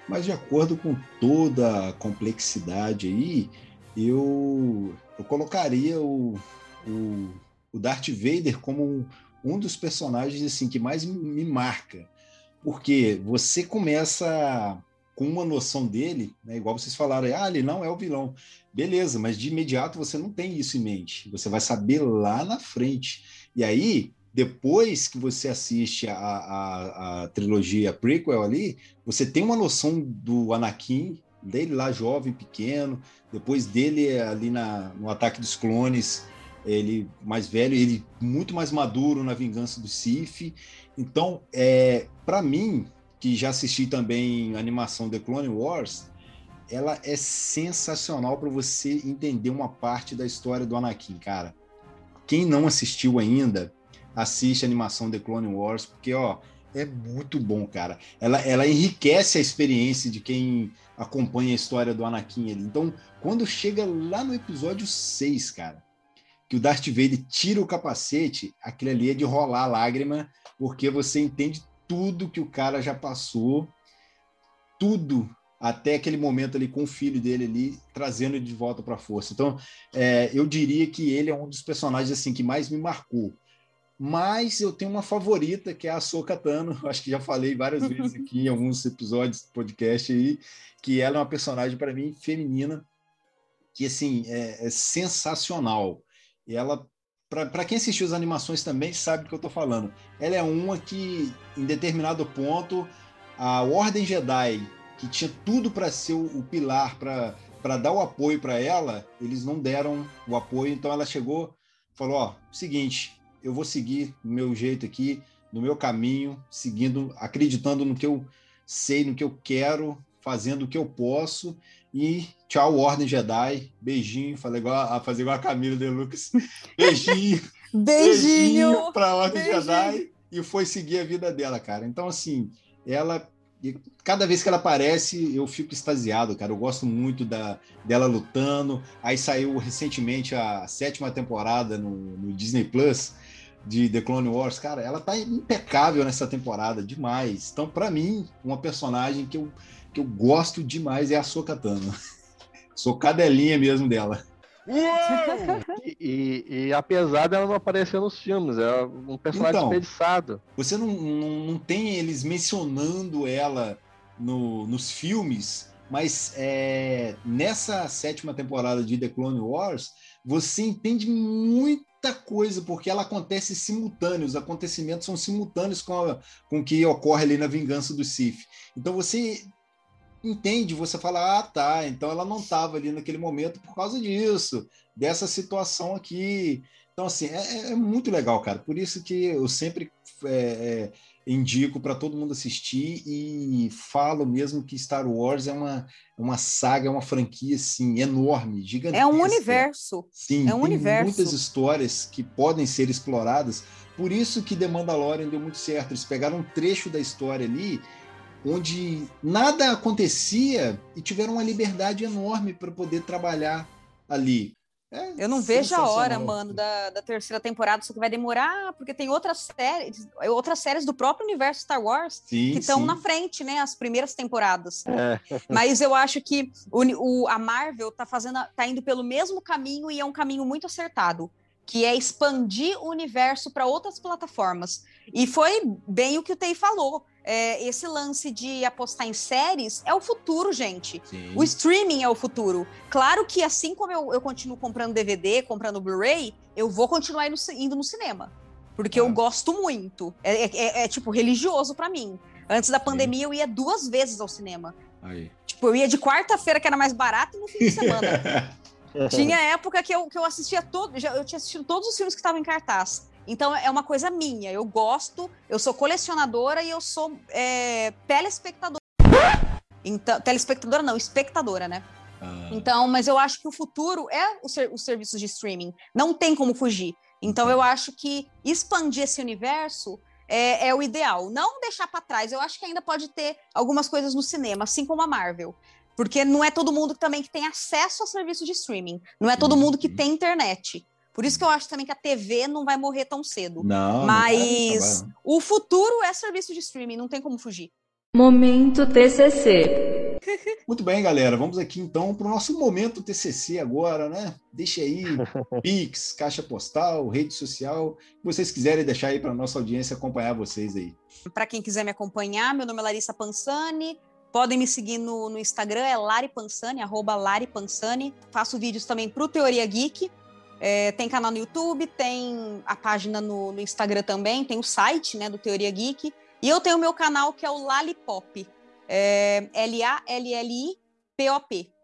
Speaker 1: Mas de acordo com toda a complexidade aí, eu, eu colocaria o, o, o Darth Vader como um, um dos personagens assim que mais me marca, porque você começa com uma noção dele, né, igual vocês falaram, ah, ele não é o vilão. Beleza, mas de imediato você não tem isso em mente. Você vai saber lá na frente. E aí, depois que você assiste a, a, a, trilogia prequel ali, você tem uma noção do Anakin, dele lá jovem, pequeno, depois dele ali na, no Ataque dos Clones, ele mais velho, ele muito mais maduro na Vingança do Sith. Então, é, para mim, que já assisti também a animação The Clone Wars, ela é sensacional para você entender uma parte da história do Anakin, cara. Quem não assistiu ainda, assiste a animação The Clone Wars, porque ó, é muito bom, cara. Ela, ela enriquece a experiência de quem acompanha a história do Anakin ali. Então, quando chega lá no episódio 6, cara, que o Darth Vader tira o capacete, aquilo ali é de rolar a lágrima, porque você entende tudo que o cara já passou, tudo até aquele momento ali com o filho dele ali, trazendo ele de volta para a força. Então, é, eu diria que ele é um dos personagens assim que mais me marcou. Mas eu tenho uma favorita, que é a Ahsoka Tano. Acho que já falei várias vezes aqui em alguns episódios do podcast aí, que ela é uma personagem para mim feminina que assim é, é sensacional. E ela para quem assistiu as animações também sabe do que eu estou falando. Ela é uma que, em determinado ponto, a Ordem Jedi, que tinha tudo para ser o, o pilar, para dar o apoio para ela, eles não deram o apoio. Então ela chegou, falou: Ó, seguinte, eu vou seguir do meu jeito aqui, no meu caminho, seguindo, acreditando no que eu sei, no que eu quero, fazendo o que eu posso. E tchau, Ordem Jedi. Beijinho. Falei igual a, fazer igual a Camila de Lucas. Beijinho.
Speaker 3: beijinho.
Speaker 1: beijinho pra Ordem beijinho. Jedi. E foi seguir a vida dela, cara. Então, assim, ela. Cada vez que ela aparece, eu fico extasiado, cara. Eu gosto muito da, dela lutando. Aí saiu recentemente a sétima temporada no, no Disney Plus de The Clone Wars, cara, ela tá impecável nessa temporada, demais. Então, para mim, uma personagem que eu que eu gosto demais é a Sokatano. Sou cadelinha mesmo dela.
Speaker 2: e, e, e, apesar dela não aparecer nos filmes, é um personagem então, desperdiçado.
Speaker 1: Você não, não, não, tem eles mencionando ela no, nos filmes, mas é, nessa sétima temporada de The Clone Wars, você entende muita coisa, porque ela acontece simultâneo, os acontecimentos são simultâneos com, a, com o que ocorre ali na Vingança do Sith. Então você entende, você fala, ah, tá, então ela não estava ali naquele momento por causa disso, dessa situação aqui. Então, assim, é, é, é muito legal, cara. Por isso que eu sempre é, é indico para todo mundo assistir e falo mesmo que Star Wars é uma, uma saga, é uma franquia, assim, enorme, gigantesca.
Speaker 3: É um universo.
Speaker 1: Sim,
Speaker 3: é um
Speaker 1: tem
Speaker 3: universo.
Speaker 1: muitas histórias que podem ser exploradas. Por isso que The Mandalorian deu muito certo. Eles pegaram um trecho da história ali onde nada acontecia e tiveram uma liberdade enorme para poder trabalhar ali.
Speaker 3: É eu não vejo a hora, mano, da, da terceira temporada, só que vai demorar, porque tem outras séries, outras séries do próprio universo Star Wars sim, que estão na frente, né? As primeiras temporadas. É. Mas eu acho que o, o, a Marvel tá fazendo, tá indo pelo mesmo caminho e é um caminho muito acertado, que é expandir o universo para outras plataformas. E foi bem o que o Tei falou é, esse lance de apostar em séries é o futuro, gente. Sim. O streaming é o futuro. Claro que assim como eu, eu continuo comprando DVD, comprando Blu-ray, eu vou continuar indo, indo no cinema. Porque ah. eu gosto muito. É, é, é, é tipo religioso para mim. Antes da pandemia, Sim. eu ia duas vezes ao cinema. Aí. Tipo, eu ia de quarta-feira, que era mais barato, e no fim de semana. tinha época que eu, que eu assistia todo. Já, eu tinha assistido todos os filmes que estavam em cartaz. Então é uma coisa minha. Eu gosto, eu sou colecionadora e eu sou é, telespectadora. Então, telespectadora não, espectadora, né? Ah. Então, mas eu acho que o futuro é os ser, serviços de streaming. Não tem como fugir. Então, eu acho que expandir esse universo é, é o ideal. Não deixar para trás. Eu acho que ainda pode ter algumas coisas no cinema, assim como a Marvel. Porque não é todo mundo também que tem acesso a serviço de streaming. Não é todo mundo que tem internet. Por isso que eu acho também que a TV não vai morrer tão cedo.
Speaker 1: Não.
Speaker 3: Mas não o futuro é serviço de streaming, não tem como fugir.
Speaker 5: Momento TCC.
Speaker 1: Muito bem, galera. Vamos aqui então para o nosso momento TCC agora, né? Deixe aí Pix, caixa postal, rede social, que vocês quiserem deixar aí para a nossa audiência acompanhar vocês aí.
Speaker 3: Para quem quiser me acompanhar, meu nome é Larissa Pansani. Podem me seguir no, no Instagram, é Lari Pansani, arroba Lari Pansani. Faço vídeos também para o Teoria Geek. É, tem canal no YouTube, tem a página no, no, Instagram também, tem o site né, do Teoria Geek. E eu tenho o meu canal que é o Lalipop. É, L-A-L-L-I-P-O-P.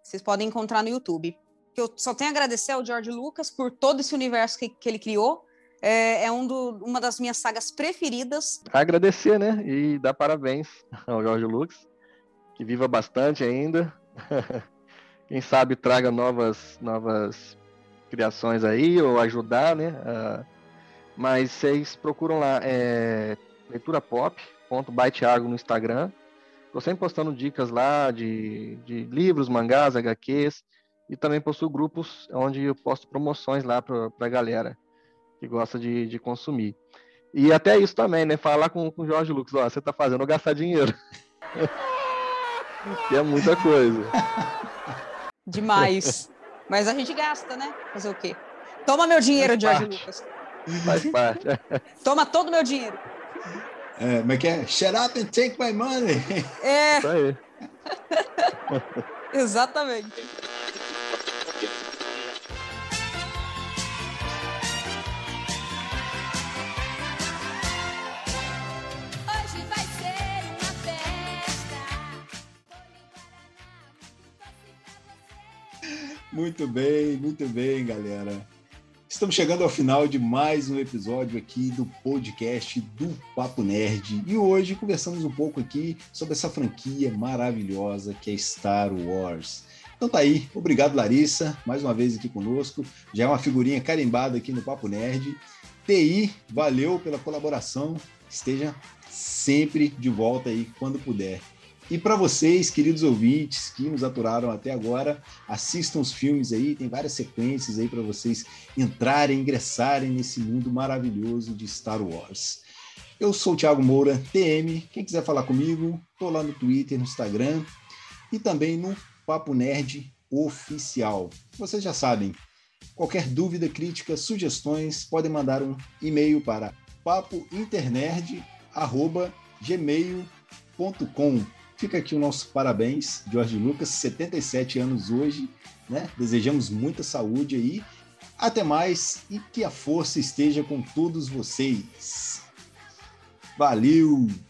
Speaker 3: Vocês podem encontrar no YouTube. Eu só tenho a agradecer ao George Lucas por todo esse universo que, que ele criou. É, é um do, uma das minhas sagas preferidas.
Speaker 2: Agradecer, né? E dar parabéns ao George Lucas, que viva bastante ainda. quem sabe traga novas, novas criações aí, ou ajudar, né? Uh, mas vocês procuram lá, é, leitura pop, ponto no Instagram. Estou sempre postando dicas lá de, de livros, mangás, HQs, e também possuo grupos onde eu posto promoções lá para a galera que gosta de, de consumir. E até isso também, né? Falar com, com o Jorge Lucas, ó, você tá fazendo gastar dinheiro. que é muita coisa.
Speaker 3: Demais. Mas a gente gasta, né? Fazer o quê? Toma meu dinheiro, Faz Jorge parte. Lucas.
Speaker 2: Faz parte.
Speaker 3: Toma todo o meu dinheiro.
Speaker 1: É, mas que é shut up and take my money.
Speaker 3: É.
Speaker 2: Isso aí.
Speaker 3: Exatamente.
Speaker 1: Muito bem, muito bem, galera. Estamos chegando ao final de mais um episódio aqui do podcast do Papo Nerd. E hoje conversamos um pouco aqui sobre essa franquia maravilhosa que é Star Wars. Então tá aí, obrigado Larissa, mais uma vez aqui conosco. Já é uma figurinha carimbada aqui no Papo Nerd. TI, valeu pela colaboração. Esteja sempre de volta aí quando puder. E para vocês, queridos ouvintes que nos aturaram até agora, assistam os filmes aí, tem várias sequências aí para vocês entrarem, ingressarem nesse mundo maravilhoso de Star Wars. Eu sou o Thiago Moura, TM. Quem quiser falar comigo, tô lá no Twitter, no Instagram e também no Papo Nerd Oficial. Vocês já sabem, qualquer dúvida, crítica, sugestões, podem mandar um e-mail para papointernerd@gmail.com. Fica aqui o nosso parabéns, Jorge Lucas, 77 anos hoje, né? Desejamos muita saúde aí. Até mais e que a força esteja com todos vocês. Valeu!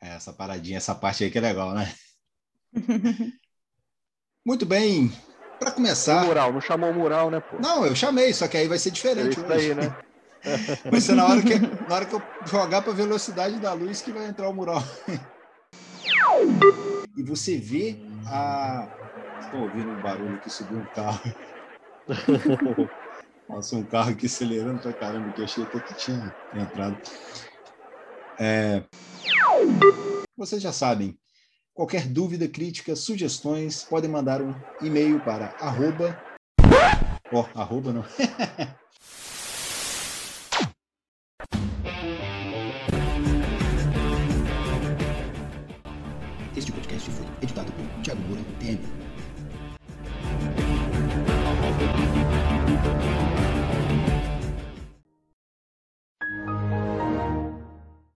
Speaker 1: Essa paradinha, essa parte aí que é legal, né? Muito bem. Para começar.
Speaker 2: O mural, não chamou o mural, né, pô?
Speaker 1: Não, eu chamei, só que aí vai ser diferente.
Speaker 2: É isso aí, né?
Speaker 1: Vai ser na hora que, na hora que eu jogar para a velocidade da luz que vai entrar o mural. E você vê a. Estão ouvindo um barulho que subiu um carro. Nossa, um carro aqui acelerando pra caramba, que eu achei até que tinha entrado. É... Vocês já sabem, Qualquer dúvida, crítica, sugestões, podem mandar um e-mail para arroba. Ó, oh, arroba não. este podcast foi editado por Thiago Moura, PM.